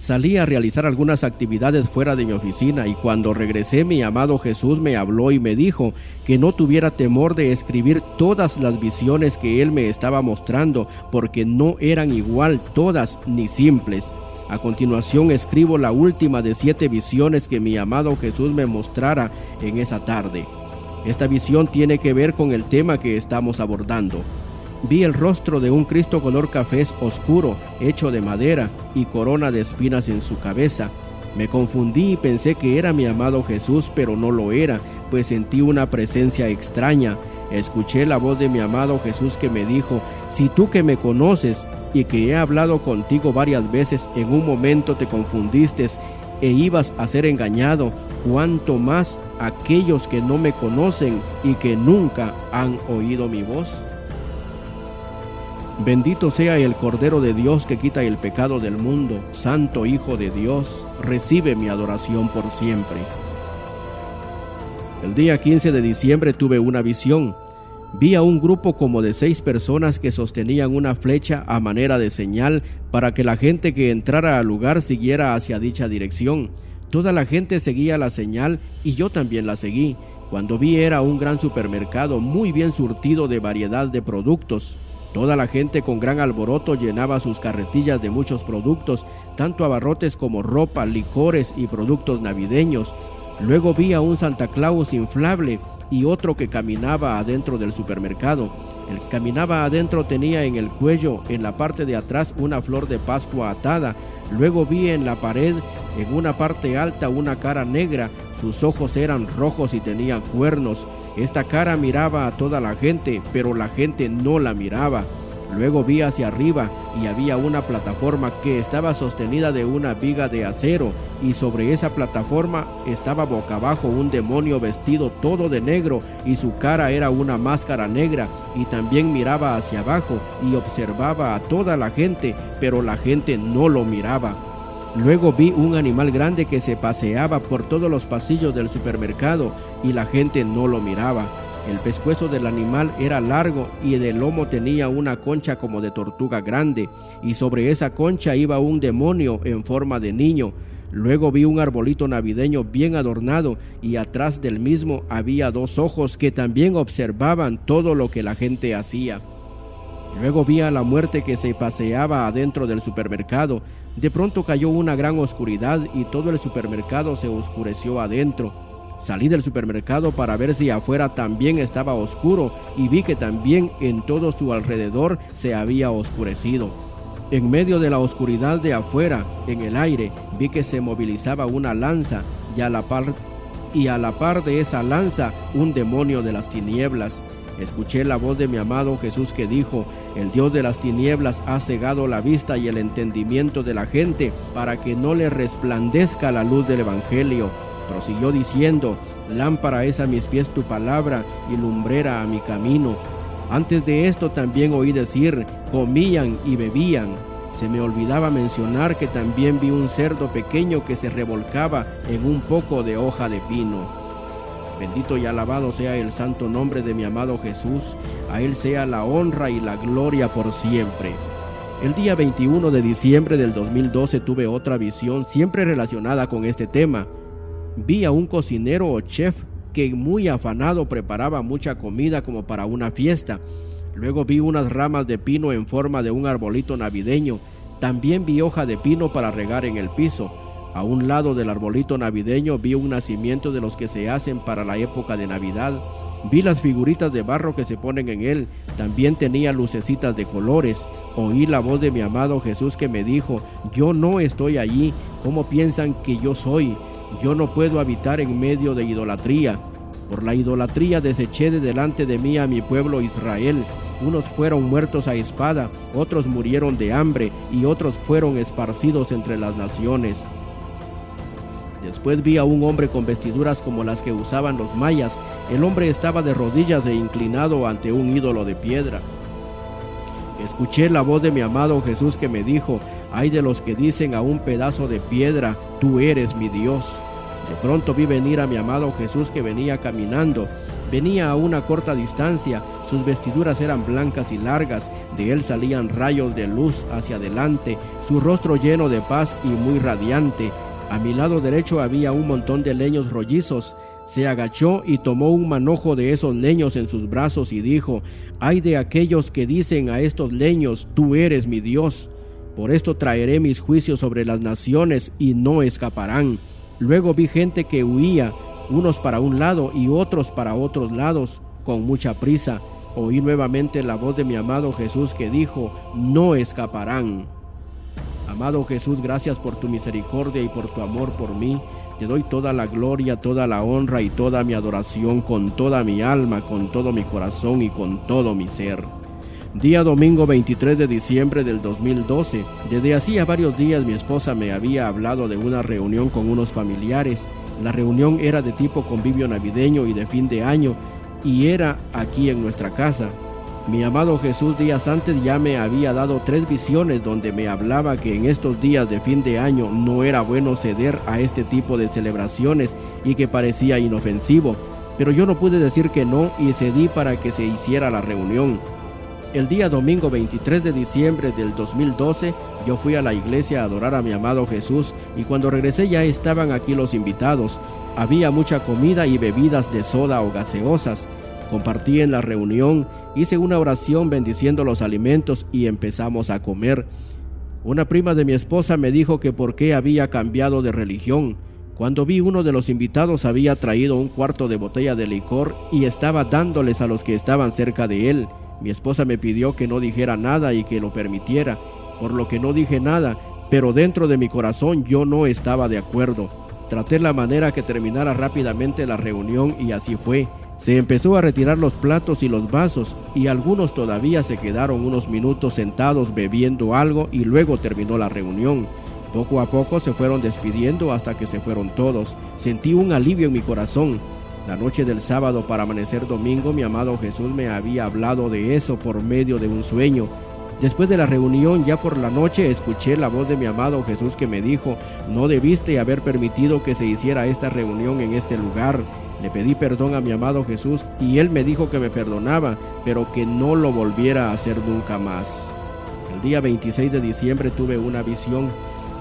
Salí a realizar algunas actividades fuera de mi oficina y cuando regresé mi amado Jesús me habló y me dijo que no tuviera temor de escribir todas las visiones que él me estaba mostrando porque no eran igual todas ni simples. A continuación escribo la última de siete visiones que mi amado Jesús me mostrara en esa tarde. Esta visión tiene que ver con el tema que estamos abordando. Vi el rostro de un Cristo color café oscuro, hecho de madera y corona de espinas en su cabeza. Me confundí y pensé que era mi amado Jesús, pero no lo era, pues sentí una presencia extraña. Escuché la voz de mi amado Jesús que me dijo, si tú que me conoces y que he hablado contigo varias veces, en un momento te confundiste e ibas a ser engañado, cuanto más aquellos que no me conocen y que nunca han oído mi voz. Bendito sea el Cordero de Dios que quita el pecado del mundo, Santo Hijo de Dios, recibe mi adoración por siempre. El día 15 de diciembre tuve una visión. Vi a un grupo como de seis personas que sostenían una flecha a manera de señal para que la gente que entrara al lugar siguiera hacia dicha dirección. Toda la gente seguía la señal y yo también la seguí. Cuando vi era un gran supermercado muy bien surtido de variedad de productos. Toda la gente con gran alboroto llenaba sus carretillas de muchos productos, tanto abarrotes como ropa, licores y productos navideños. Luego vi a un Santa Claus inflable y otro que caminaba adentro del supermercado. El que caminaba adentro tenía en el cuello, en la parte de atrás, una flor de Pascua atada. Luego vi en la pared, en una parte alta, una cara negra. Sus ojos eran rojos y tenían cuernos. Esta cara miraba a toda la gente, pero la gente no la miraba. Luego vi hacia arriba y había una plataforma que estaba sostenida de una viga de acero y sobre esa plataforma estaba boca abajo un demonio vestido todo de negro y su cara era una máscara negra y también miraba hacia abajo y observaba a toda la gente, pero la gente no lo miraba. Luego vi un animal grande que se paseaba por todos los pasillos del supermercado y la gente no lo miraba. El pescuezo del animal era largo y en el lomo tenía una concha como de tortuga grande, y sobre esa concha iba un demonio en forma de niño. Luego vi un arbolito navideño bien adornado y atrás del mismo había dos ojos que también observaban todo lo que la gente hacía. Luego vi a la muerte que se paseaba adentro del supermercado. De pronto cayó una gran oscuridad y todo el supermercado se oscureció adentro. Salí del supermercado para ver si afuera también estaba oscuro y vi que también en todo su alrededor se había oscurecido. En medio de la oscuridad de afuera, en el aire, vi que se movilizaba una lanza y a la par, y a la par de esa lanza un demonio de las tinieblas. Escuché la voz de mi amado Jesús que dijo, el Dios de las tinieblas ha cegado la vista y el entendimiento de la gente para que no le resplandezca la luz del Evangelio Prosiguió diciendo, lámpara es a mis pies tu palabra y lumbrera a mi camino. Antes de esto también oí decir, comían y bebían. Se me olvidaba mencionar que también vi un cerdo pequeño que se revolcaba en un poco de hoja de pino. Bendito y alabado sea el santo nombre de mi amado Jesús, a Él sea la honra y la gloria por siempre. El día 21 de diciembre del 2012 tuve otra visión siempre relacionada con este tema. Vi a un cocinero o chef que muy afanado preparaba mucha comida como para una fiesta. Luego vi unas ramas de pino en forma de un arbolito navideño. También vi hoja de pino para regar en el piso. A un lado del arbolito navideño vi un nacimiento de los que se hacen para la época de Navidad. Vi las figuritas de barro que se ponen en él. También tenía lucecitas de colores. Oí la voz de mi amado Jesús que me dijo, yo no estoy allí. ¿Cómo piensan que yo soy? Yo no puedo habitar en medio de idolatría. Por la idolatría deseché de delante de mí a mi pueblo Israel. Unos fueron muertos a espada, otros murieron de hambre y otros fueron esparcidos entre las naciones. Después vi a un hombre con vestiduras como las que usaban los mayas. El hombre estaba de rodillas e inclinado ante un ídolo de piedra. Escuché la voz de mi amado Jesús que me dijo, hay de los que dicen a un pedazo de piedra, tú eres mi Dios. De pronto vi venir a mi amado Jesús que venía caminando. Venía a una corta distancia, sus vestiduras eran blancas y largas, de él salían rayos de luz hacia adelante, su rostro lleno de paz y muy radiante. A mi lado derecho había un montón de leños rollizos, se agachó y tomó un manojo de esos leños en sus brazos y dijo, ay de aquellos que dicen a estos leños, tú eres mi Dios. Por esto traeré mis juicios sobre las naciones y no escaparán. Luego vi gente que huía, unos para un lado y otros para otros lados, con mucha prisa. Oí nuevamente la voz de mi amado Jesús que dijo, no escaparán. Amado Jesús, gracias por tu misericordia y por tu amor por mí. Te doy toda la gloria, toda la honra y toda mi adoración con toda mi alma, con todo mi corazón y con todo mi ser. Día domingo 23 de diciembre del 2012. Desde hacía varios días mi esposa me había hablado de una reunión con unos familiares. La reunión era de tipo convivio navideño y de fin de año y era aquí en nuestra casa. Mi amado Jesús días antes ya me había dado tres visiones donde me hablaba que en estos días de fin de año no era bueno ceder a este tipo de celebraciones y que parecía inofensivo, pero yo no pude decir que no y cedí para que se hiciera la reunión. El día domingo 23 de diciembre del 2012 yo fui a la iglesia a adorar a mi amado Jesús y cuando regresé ya estaban aquí los invitados. Había mucha comida y bebidas de soda o gaseosas. Compartí en la reunión, hice una oración bendiciendo los alimentos y empezamos a comer. Una prima de mi esposa me dijo que por qué había cambiado de religión. Cuando vi uno de los invitados había traído un cuarto de botella de licor y estaba dándoles a los que estaban cerca de él. Mi esposa me pidió que no dijera nada y que lo permitiera, por lo que no dije nada, pero dentro de mi corazón yo no estaba de acuerdo. Traté la manera que terminara rápidamente la reunión y así fue. Se empezó a retirar los platos y los vasos y algunos todavía se quedaron unos minutos sentados bebiendo algo y luego terminó la reunión. Poco a poco se fueron despidiendo hasta que se fueron todos. Sentí un alivio en mi corazón. La noche del sábado para amanecer domingo mi amado Jesús me había hablado de eso por medio de un sueño. Después de la reunión, ya por la noche, escuché la voz de mi amado Jesús que me dijo, no debiste haber permitido que se hiciera esta reunión en este lugar. Le pedí perdón a mi amado Jesús y él me dijo que me perdonaba, pero que no lo volviera a hacer nunca más. El día 26 de diciembre tuve una visión.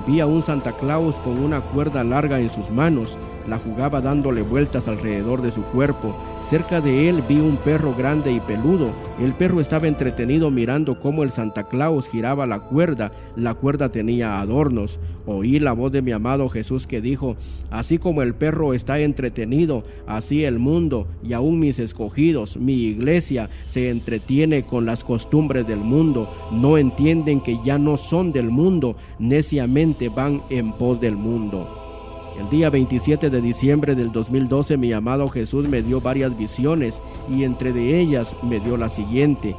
Vi a un Santa Claus con una cuerda larga en sus manos. La jugaba dándole vueltas alrededor de su cuerpo. Cerca de él vi un perro grande y peludo. El perro estaba entretenido mirando cómo el Santa Claus giraba la cuerda. La cuerda tenía adornos. Oí la voz de mi amado Jesús que dijo, así como el perro está entretenido, así el mundo y aún mis escogidos, mi iglesia, se entretiene con las costumbres del mundo. No entienden que ya no son del mundo, neciamente van en pos del mundo. El día 27 de diciembre del 2012 mi amado Jesús me dio varias visiones y entre de ellas me dio la siguiente.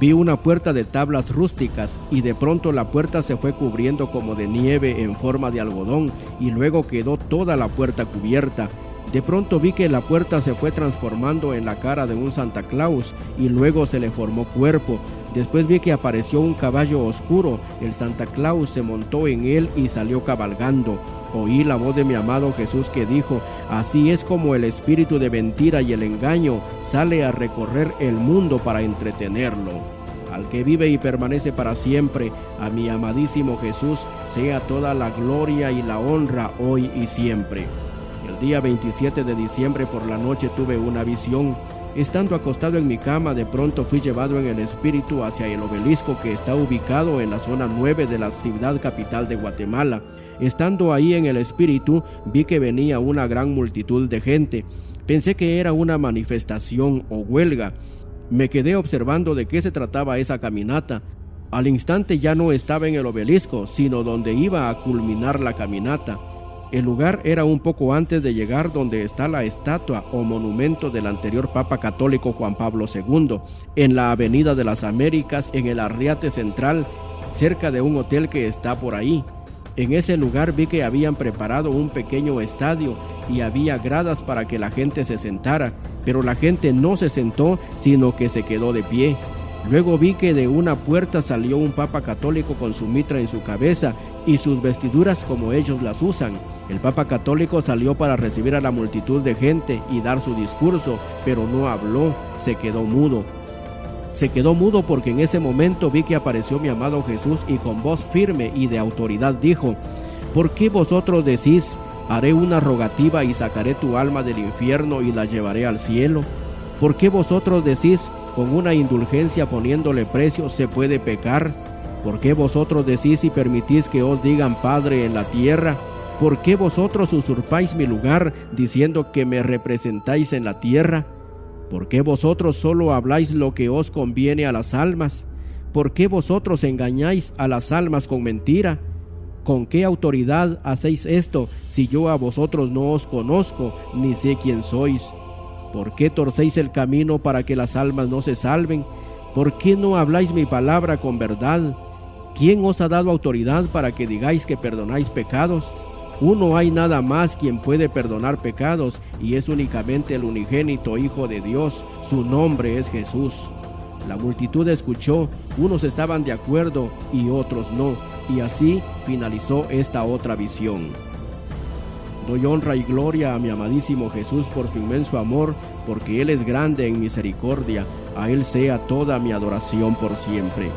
Vi una puerta de tablas rústicas y de pronto la puerta se fue cubriendo como de nieve en forma de algodón y luego quedó toda la puerta cubierta. De pronto vi que la puerta se fue transformando en la cara de un Santa Claus y luego se le formó cuerpo. Después vi que apareció un caballo oscuro, el Santa Claus se montó en él y salió cabalgando. Oí la voz de mi amado Jesús que dijo, así es como el espíritu de mentira y el engaño sale a recorrer el mundo para entretenerlo. Al que vive y permanece para siempre, a mi amadísimo Jesús, sea toda la gloria y la honra hoy y siempre. El día 27 de diciembre por la noche tuve una visión. Estando acostado en mi cama, de pronto fui llevado en el espíritu hacia el obelisco que está ubicado en la zona 9 de la ciudad capital de Guatemala. Estando ahí en el espíritu, vi que venía una gran multitud de gente. Pensé que era una manifestación o huelga. Me quedé observando de qué se trataba esa caminata. Al instante ya no estaba en el obelisco, sino donde iba a culminar la caminata. El lugar era un poco antes de llegar donde está la estatua o monumento del anterior Papa Católico Juan Pablo II, en la Avenida de las Américas, en el Arriate Central, cerca de un hotel que está por ahí. En ese lugar vi que habían preparado un pequeño estadio y había gradas para que la gente se sentara, pero la gente no se sentó, sino que se quedó de pie. Luego vi que de una puerta salió un papa católico con su mitra en su cabeza y sus vestiduras como ellos las usan. El papa católico salió para recibir a la multitud de gente y dar su discurso, pero no habló, se quedó mudo. Se quedó mudo porque en ese momento vi que apareció mi amado Jesús y con voz firme y de autoridad dijo, ¿por qué vosotros decís, haré una rogativa y sacaré tu alma del infierno y la llevaré al cielo? ¿Por qué vosotros decís, con una indulgencia poniéndole precio se puede pecar? ¿Por qué vosotros decís y permitís que os digan Padre en la tierra? ¿Por qué vosotros usurpáis mi lugar diciendo que me representáis en la tierra? ¿Por qué vosotros solo habláis lo que os conviene a las almas? ¿Por qué vosotros engañáis a las almas con mentira? ¿Con qué autoridad hacéis esto si yo a vosotros no os conozco ni sé quién sois? ¿Por qué torcéis el camino para que las almas no se salven? ¿Por qué no habláis mi palabra con verdad? ¿Quién os ha dado autoridad para que digáis que perdonáis pecados? Uno hay nada más quien puede perdonar pecados y es únicamente el unigénito Hijo de Dios. Su nombre es Jesús. La multitud escuchó, unos estaban de acuerdo y otros no, y así finalizó esta otra visión. Doy honra y gloria a mi amadísimo Jesús por su inmenso amor, porque Él es grande en misericordia, a Él sea toda mi adoración por siempre.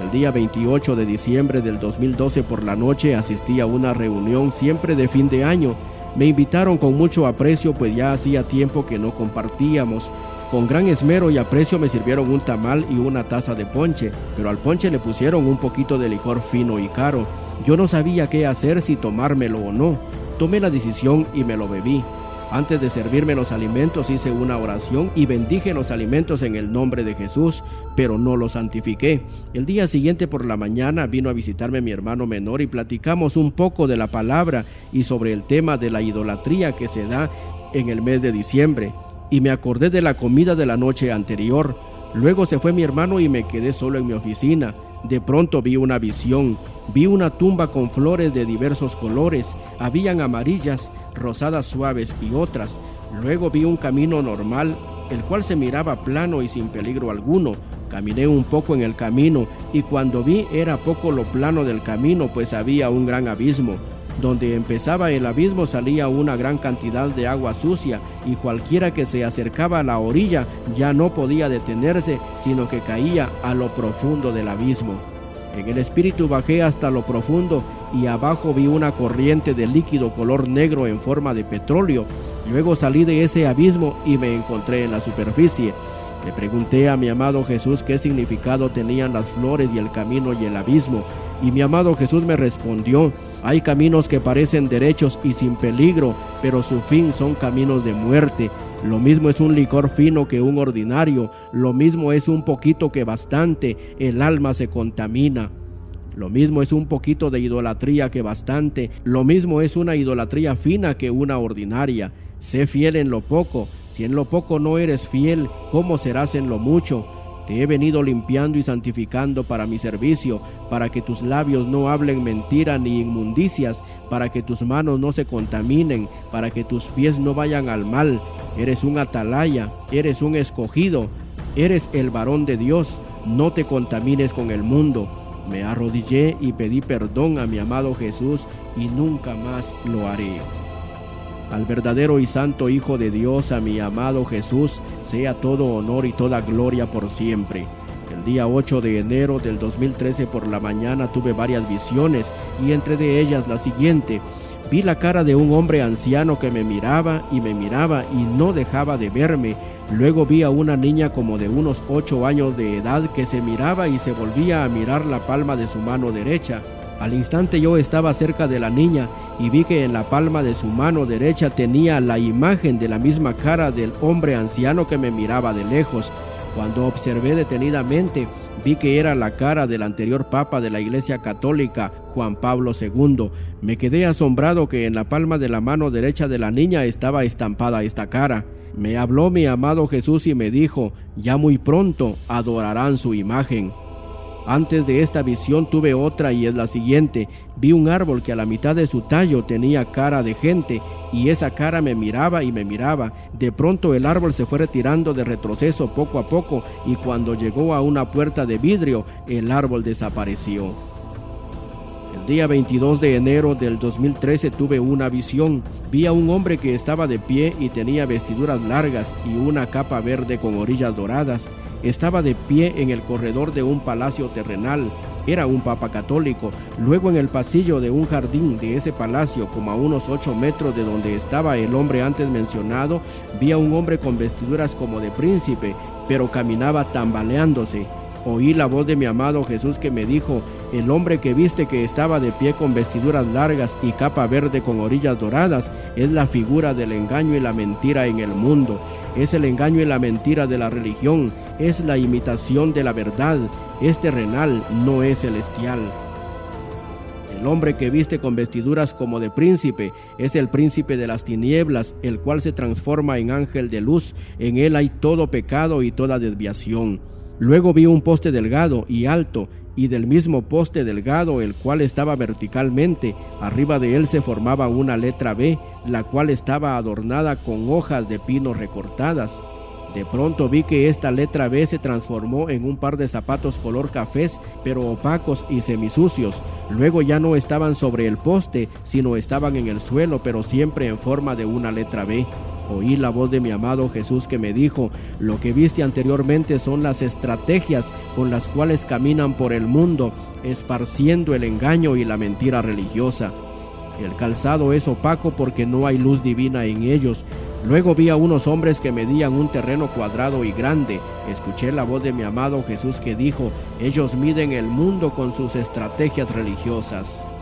El día 28 de diciembre del 2012 por la noche asistí a una reunión siempre de fin de año. Me invitaron con mucho aprecio pues ya hacía tiempo que no compartíamos. Con gran esmero y aprecio me sirvieron un tamal y una taza de ponche, pero al ponche le pusieron un poquito de licor fino y caro. Yo no sabía qué hacer si tomármelo o no. Tomé la decisión y me lo bebí. Antes de servirme los alimentos hice una oración y bendije los alimentos en el nombre de Jesús, pero no los santifiqué. El día siguiente por la mañana vino a visitarme mi hermano menor y platicamos un poco de la palabra y sobre el tema de la idolatría que se da en el mes de diciembre. Y me acordé de la comida de la noche anterior. Luego se fue mi hermano y me quedé solo en mi oficina. De pronto vi una visión. Vi una tumba con flores de diversos colores. Habían amarillas, rosadas suaves y otras. Luego vi un camino normal, el cual se miraba plano y sin peligro alguno. Caminé un poco en el camino y cuando vi era poco lo plano del camino, pues había un gran abismo. Donde empezaba el abismo salía una gran cantidad de agua sucia y cualquiera que se acercaba a la orilla ya no podía detenerse, sino que caía a lo profundo del abismo. En el espíritu bajé hasta lo profundo y abajo vi una corriente de líquido color negro en forma de petróleo. Luego salí de ese abismo y me encontré en la superficie. Le pregunté a mi amado Jesús qué significado tenían las flores y el camino y el abismo. Y mi amado Jesús me respondió, hay caminos que parecen derechos y sin peligro, pero su fin son caminos de muerte. Lo mismo es un licor fino que un ordinario, lo mismo es un poquito que bastante, el alma se contamina. Lo mismo es un poquito de idolatría que bastante, lo mismo es una idolatría fina que una ordinaria. Sé fiel en lo poco, si en lo poco no eres fiel, ¿cómo serás en lo mucho? Te he venido limpiando y santificando para mi servicio, para que tus labios no hablen mentira ni inmundicias, para que tus manos no se contaminen, para que tus pies no vayan al mal. Eres un atalaya, eres un escogido, eres el varón de Dios, no te contamines con el mundo. Me arrodillé y pedí perdón a mi amado Jesús y nunca más lo haré. Al verdadero y santo Hijo de Dios, a mi amado Jesús, sea todo honor y toda gloria por siempre. El día 8 de enero del 2013 por la mañana tuve varias visiones y entre de ellas la siguiente. Vi la cara de un hombre anciano que me miraba y me miraba y no dejaba de verme. Luego vi a una niña como de unos ocho años de edad que se miraba y se volvía a mirar la palma de su mano derecha. Al instante yo estaba cerca de la niña y vi que en la palma de su mano derecha tenía la imagen de la misma cara del hombre anciano que me miraba de lejos. Cuando observé detenidamente, vi que era la cara del anterior papa de la Iglesia Católica, Juan Pablo II. Me quedé asombrado que en la palma de la mano derecha de la niña estaba estampada esta cara. Me habló mi amado Jesús y me dijo, ya muy pronto adorarán su imagen. Antes de esta visión tuve otra y es la siguiente. Vi un árbol que a la mitad de su tallo tenía cara de gente y esa cara me miraba y me miraba. De pronto el árbol se fue retirando de retroceso poco a poco y cuando llegó a una puerta de vidrio el árbol desapareció. El día 22 de enero del 2013 tuve una visión. Vi a un hombre que estaba de pie y tenía vestiduras largas y una capa verde con orillas doradas. Estaba de pie en el corredor de un palacio terrenal. Era un papa católico. Luego en el pasillo de un jardín de ese palacio, como a unos ocho metros de donde estaba el hombre antes mencionado, vi a un hombre con vestiduras como de príncipe, pero caminaba tambaleándose. Oí la voz de mi amado Jesús que me dijo, el hombre que viste que estaba de pie con vestiduras largas y capa verde con orillas doradas es la figura del engaño y la mentira en el mundo. Es el engaño y la mentira de la religión. Es la imitación de la verdad. Es terrenal, no es celestial. El hombre que viste con vestiduras como de príncipe es el príncipe de las tinieblas, el cual se transforma en ángel de luz. En él hay todo pecado y toda desviación. Luego vi un poste delgado y alto, y del mismo poste delgado, el cual estaba verticalmente, arriba de él se formaba una letra B, la cual estaba adornada con hojas de pino recortadas. De pronto vi que esta letra B se transformó en un par de zapatos color cafés, pero opacos y semisucios. Luego ya no estaban sobre el poste, sino estaban en el suelo, pero siempre en forma de una letra B. Oí la voz de mi amado Jesús que me dijo, lo que viste anteriormente son las estrategias con las cuales caminan por el mundo, esparciendo el engaño y la mentira religiosa. El calzado es opaco porque no hay luz divina en ellos. Luego vi a unos hombres que medían un terreno cuadrado y grande. Escuché la voz de mi amado Jesús que dijo, ellos miden el mundo con sus estrategias religiosas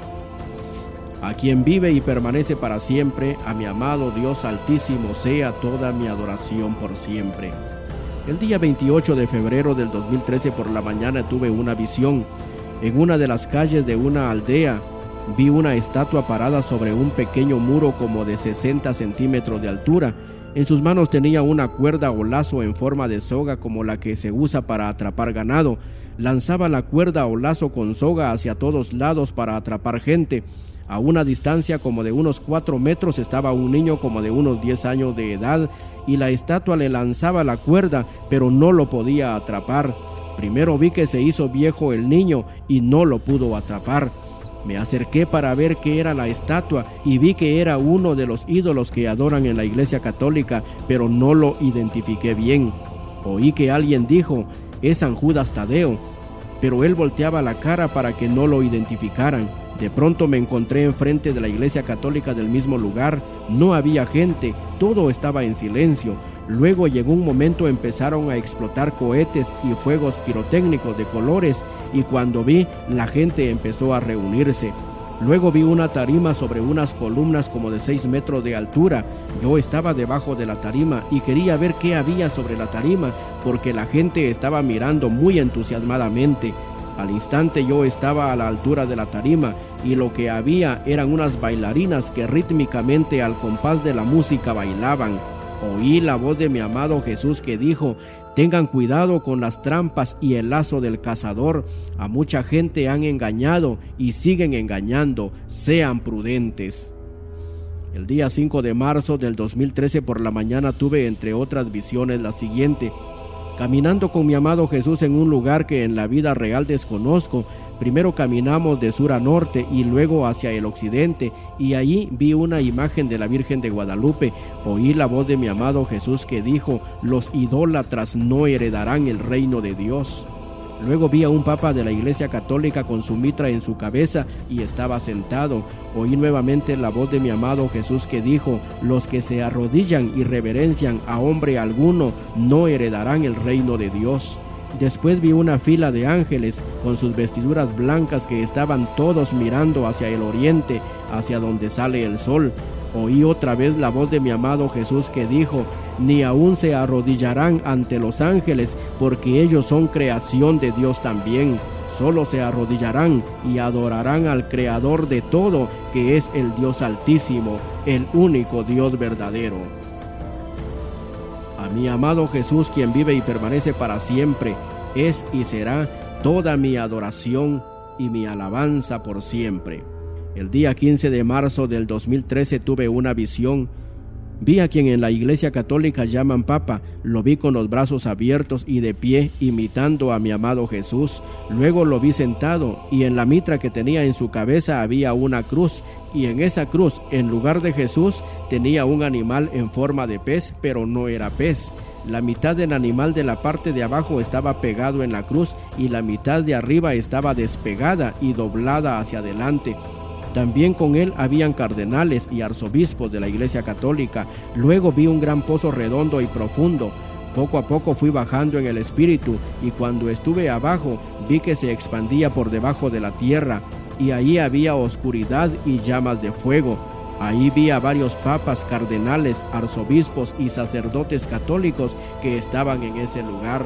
a quien vive y permanece para siempre, a mi amado Dios altísimo, sea toda mi adoración por siempre. El día 28 de febrero del 2013 por la mañana tuve una visión. En una de las calles de una aldea vi una estatua parada sobre un pequeño muro como de 60 centímetros de altura. En sus manos tenía una cuerda o lazo en forma de soga como la que se usa para atrapar ganado. Lanzaba la cuerda o lazo con soga hacia todos lados para atrapar gente. A una distancia como de unos cuatro metros estaba un niño como de unos diez años de edad y la estatua le lanzaba la cuerda, pero no lo podía atrapar. Primero vi que se hizo viejo el niño y no lo pudo atrapar. Me acerqué para ver qué era la estatua y vi que era uno de los ídolos que adoran en la iglesia católica, pero no lo identifiqué bien. Oí que alguien dijo, es San Judas Tadeo, pero él volteaba la cara para que no lo identificaran. De pronto me encontré enfrente de la iglesia católica del mismo lugar. No había gente, todo estaba en silencio. Luego llegó un momento empezaron a explotar cohetes y fuegos pirotécnicos de colores y cuando vi la gente empezó a reunirse. Luego vi una tarima sobre unas columnas como de 6 metros de altura. Yo estaba debajo de la tarima y quería ver qué había sobre la tarima porque la gente estaba mirando muy entusiasmadamente. Al instante yo estaba a la altura de la tarima y lo que había eran unas bailarinas que rítmicamente al compás de la música bailaban. Oí la voz de mi amado Jesús que dijo, tengan cuidado con las trampas y el lazo del cazador. A mucha gente han engañado y siguen engañando. Sean prudentes. El día 5 de marzo del 2013 por la mañana tuve entre otras visiones la siguiente caminando con mi amado Jesús en un lugar que en la vida real desconozco. Primero caminamos de sur a norte y luego hacia el occidente y allí vi una imagen de la Virgen de Guadalupe. Oí la voz de mi amado Jesús que dijo, los idólatras no heredarán el reino de Dios. Luego vi a un papa de la Iglesia Católica con su mitra en su cabeza y estaba sentado. Oí nuevamente la voz de mi amado Jesús que dijo, los que se arrodillan y reverencian a hombre alguno no heredarán el reino de Dios. Después vi una fila de ángeles con sus vestiduras blancas que estaban todos mirando hacia el oriente, hacia donde sale el sol. Oí otra vez la voz de mi amado Jesús que dijo, ni aún se arrodillarán ante los ángeles, porque ellos son creación de Dios también. Solo se arrodillarán y adorarán al Creador de todo, que es el Dios altísimo, el único Dios verdadero. A mi amado Jesús, quien vive y permanece para siempre, es y será toda mi adoración y mi alabanza por siempre. El día 15 de marzo del 2013 tuve una visión Vi a quien en la Iglesia Católica llaman Papa, lo vi con los brazos abiertos y de pie, imitando a mi amado Jesús. Luego lo vi sentado y en la mitra que tenía en su cabeza había una cruz y en esa cruz, en lugar de Jesús, tenía un animal en forma de pez, pero no era pez. La mitad del animal de la parte de abajo estaba pegado en la cruz y la mitad de arriba estaba despegada y doblada hacia adelante. También con él habían cardenales y arzobispos de la Iglesia Católica. Luego vi un gran pozo redondo y profundo. Poco a poco fui bajando en el espíritu y cuando estuve abajo vi que se expandía por debajo de la tierra y ahí había oscuridad y llamas de fuego. Ahí vi a varios papas, cardenales, arzobispos y sacerdotes católicos que estaban en ese lugar.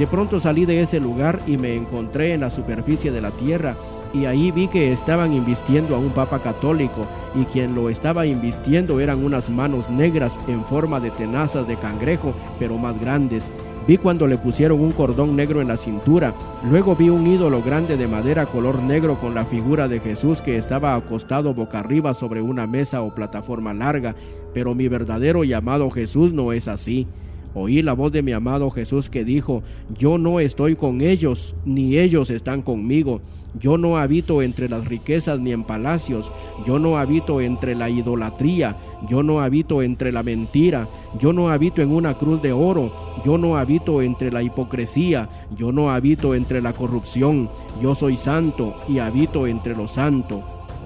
De pronto salí de ese lugar y me encontré en la superficie de la tierra y ahí vi que estaban invistiendo a un papa católico y quien lo estaba invistiendo eran unas manos negras en forma de tenazas de cangrejo, pero más grandes. Vi cuando le pusieron un cordón negro en la cintura. Luego vi un ídolo grande de madera color negro con la figura de Jesús que estaba acostado boca arriba sobre una mesa o plataforma larga. Pero mi verdadero llamado Jesús no es así. Oí la voz de mi amado Jesús que dijo, yo no estoy con ellos, ni ellos están conmigo. Yo no habito entre las riquezas ni en palacios, yo no habito entre la idolatría, yo no habito entre la mentira, yo no habito en una cruz de oro, yo no habito entre la hipocresía, yo no habito entre la corrupción, yo soy santo y habito entre los santos.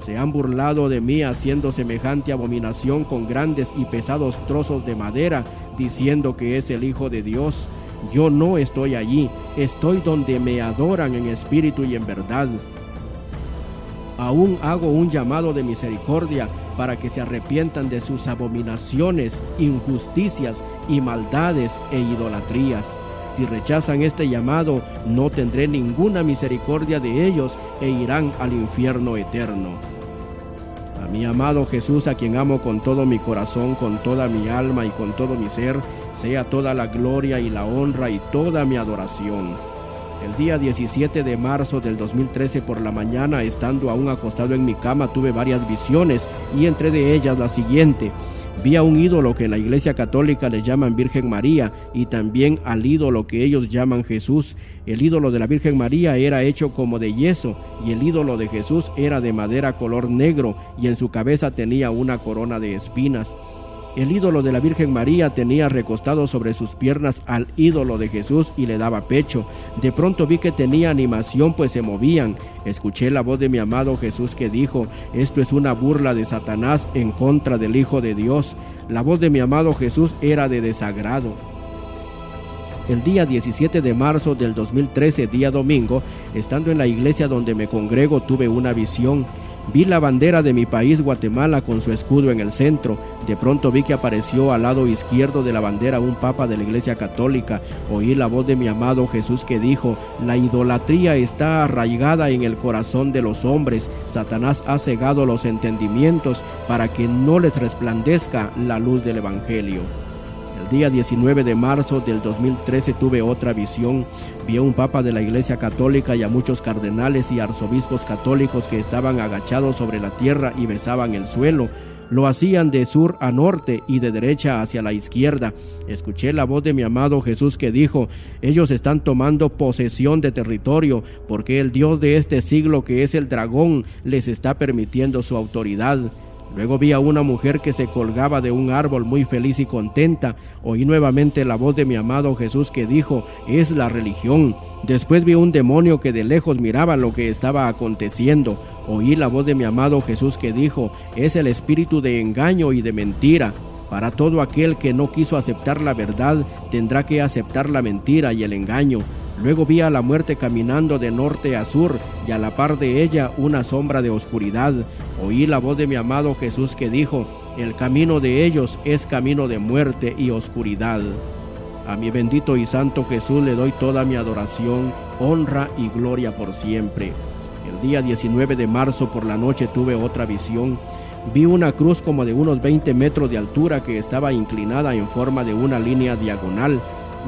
Se han burlado de mí haciendo semejante abominación con grandes y pesados trozos de madera, diciendo que es el Hijo de Dios. Yo no estoy allí, estoy donde me adoran en espíritu y en verdad. Aún hago un llamado de misericordia para que se arrepientan de sus abominaciones, injusticias y maldades e idolatrías. Si rechazan este llamado, no tendré ninguna misericordia de ellos e irán al infierno eterno mi amado Jesús, a quien amo con todo mi corazón, con toda mi alma y con todo mi ser, sea toda la gloria y la honra y toda mi adoración. El día 17 de marzo del 2013 por la mañana, estando aún acostado en mi cama, tuve varias visiones y entre de ellas la siguiente. Vi a un ídolo que en la Iglesia Católica le llaman Virgen María y también al ídolo que ellos llaman Jesús. El ídolo de la Virgen María era hecho como de yeso y el ídolo de Jesús era de madera color negro y en su cabeza tenía una corona de espinas. El ídolo de la Virgen María tenía recostado sobre sus piernas al ídolo de Jesús y le daba pecho. De pronto vi que tenía animación pues se movían. Escuché la voz de mi amado Jesús que dijo, esto es una burla de Satanás en contra del Hijo de Dios. La voz de mi amado Jesús era de desagrado. El día 17 de marzo del 2013, día domingo, estando en la iglesia donde me congrego, tuve una visión. Vi la bandera de mi país, Guatemala, con su escudo en el centro. De pronto vi que apareció al lado izquierdo de la bandera un papa de la Iglesia Católica. Oí la voz de mi amado Jesús que dijo, la idolatría está arraigada en el corazón de los hombres. Satanás ha cegado los entendimientos para que no les resplandezca la luz del Evangelio día 19 de marzo del 2013 tuve otra visión. Vi a un papa de la Iglesia Católica y a muchos cardenales y arzobispos católicos que estaban agachados sobre la tierra y besaban el suelo. Lo hacían de sur a norte y de derecha hacia la izquierda. Escuché la voz de mi amado Jesús que dijo, ellos están tomando posesión de territorio porque el Dios de este siglo que es el dragón les está permitiendo su autoridad. Luego vi a una mujer que se colgaba de un árbol muy feliz y contenta. Oí nuevamente la voz de mi amado Jesús que dijo, es la religión. Después vi un demonio que de lejos miraba lo que estaba aconteciendo. Oí la voz de mi amado Jesús que dijo, es el espíritu de engaño y de mentira. Para todo aquel que no quiso aceptar la verdad, tendrá que aceptar la mentira y el engaño. Luego vi a la muerte caminando de norte a sur y a la par de ella una sombra de oscuridad. Oí la voz de mi amado Jesús que dijo, el camino de ellos es camino de muerte y oscuridad. A mi bendito y santo Jesús le doy toda mi adoración, honra y gloria por siempre. El día 19 de marzo por la noche tuve otra visión. Vi una cruz como de unos 20 metros de altura que estaba inclinada en forma de una línea diagonal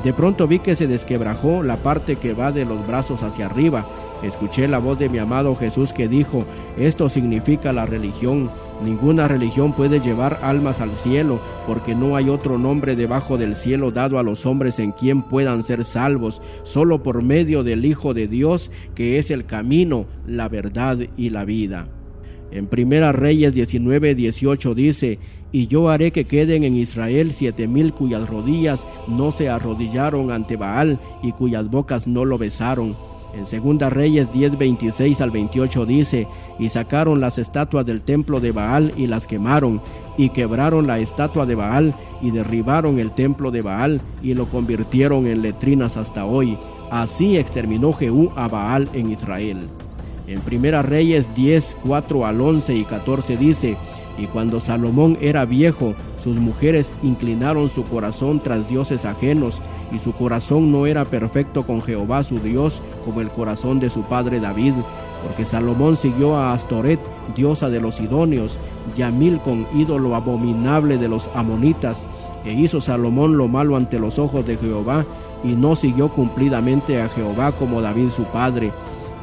de pronto vi que se desquebrajó la parte que va de los brazos hacia arriba. Escuché la voz de mi amado Jesús que dijo, esto significa la religión. Ninguna religión puede llevar almas al cielo, porque no hay otro nombre debajo del cielo dado a los hombres en quien puedan ser salvos, solo por medio del Hijo de Dios, que es el camino, la verdad y la vida. En Primera Reyes 19, 18 dice, y yo haré que queden en Israel siete mil cuyas rodillas no se arrodillaron ante Baal y cuyas bocas no lo besaron. En Segunda Reyes 10, 26 al 28 dice, y sacaron las estatuas del templo de Baal y las quemaron, y quebraron la estatua de Baal y derribaron el templo de Baal y lo convirtieron en letrinas hasta hoy. Así exterminó Jehú a Baal en Israel. En Primera Reyes 10, 4 al 11 y 14 dice, y cuando Salomón era viejo, sus mujeres inclinaron su corazón tras dioses ajenos, y su corazón no era perfecto con Jehová su Dios, como el corazón de su padre David, porque Salomón siguió a Astoret, diosa de los Sidonios, y a Milcon, ídolo abominable de los amonitas, e hizo Salomón lo malo ante los ojos de Jehová, y no siguió cumplidamente a Jehová como David su padre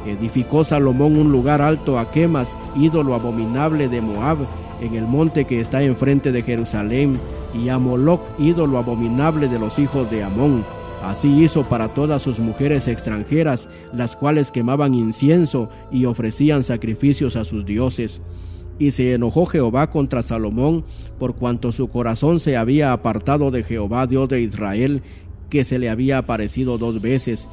Edificó Salomón un lugar alto a Quemas, ídolo abominable de Moab, en el monte que está enfrente de Jerusalén, y a Moloc, ídolo abominable de los hijos de Amón. Así hizo para todas sus mujeres extranjeras, las cuales quemaban incienso y ofrecían sacrificios a sus dioses. Y se enojó Jehová contra Salomón, por cuanto su corazón se había apartado de Jehová Dios de Israel, que se le había aparecido dos veces,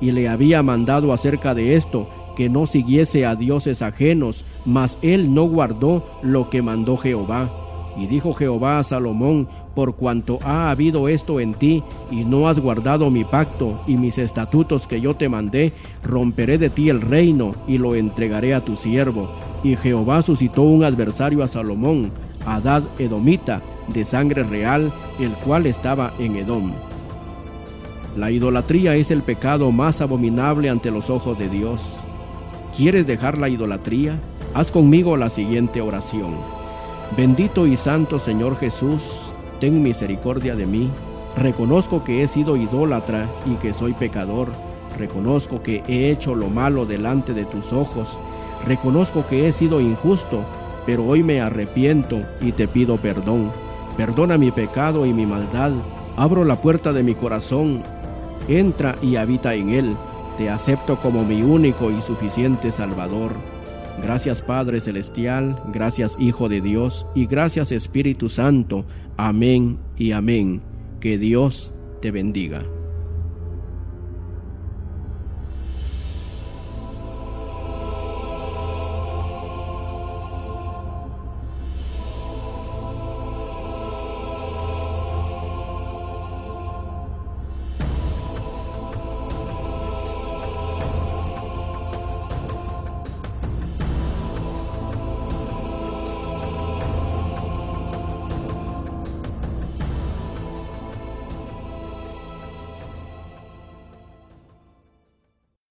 y le había mandado acerca de esto, que no siguiese a dioses ajenos, mas él no guardó lo que mandó Jehová. Y dijo Jehová a Salomón, por cuanto ha habido esto en ti, y no has guardado mi pacto y mis estatutos que yo te mandé, romperé de ti el reino y lo entregaré a tu siervo. Y Jehová suscitó un adversario a Salomón, Adad Edomita, de sangre real, el cual estaba en Edom. La idolatría es el pecado más abominable ante los ojos de Dios. ¿Quieres dejar la idolatría? Haz conmigo la siguiente oración. Bendito y santo Señor Jesús, ten misericordia de mí. Reconozco que he sido idólatra y que soy pecador. Reconozco que he hecho lo malo delante de tus ojos. Reconozco que he sido injusto, pero hoy me arrepiento y te pido perdón. Perdona mi pecado y mi maldad. Abro la puerta de mi corazón entra y habita en él. Te acepto como mi único y suficiente Salvador. Gracias Padre Celestial, gracias Hijo de Dios y gracias Espíritu Santo. Amén y amén. Que Dios te bendiga.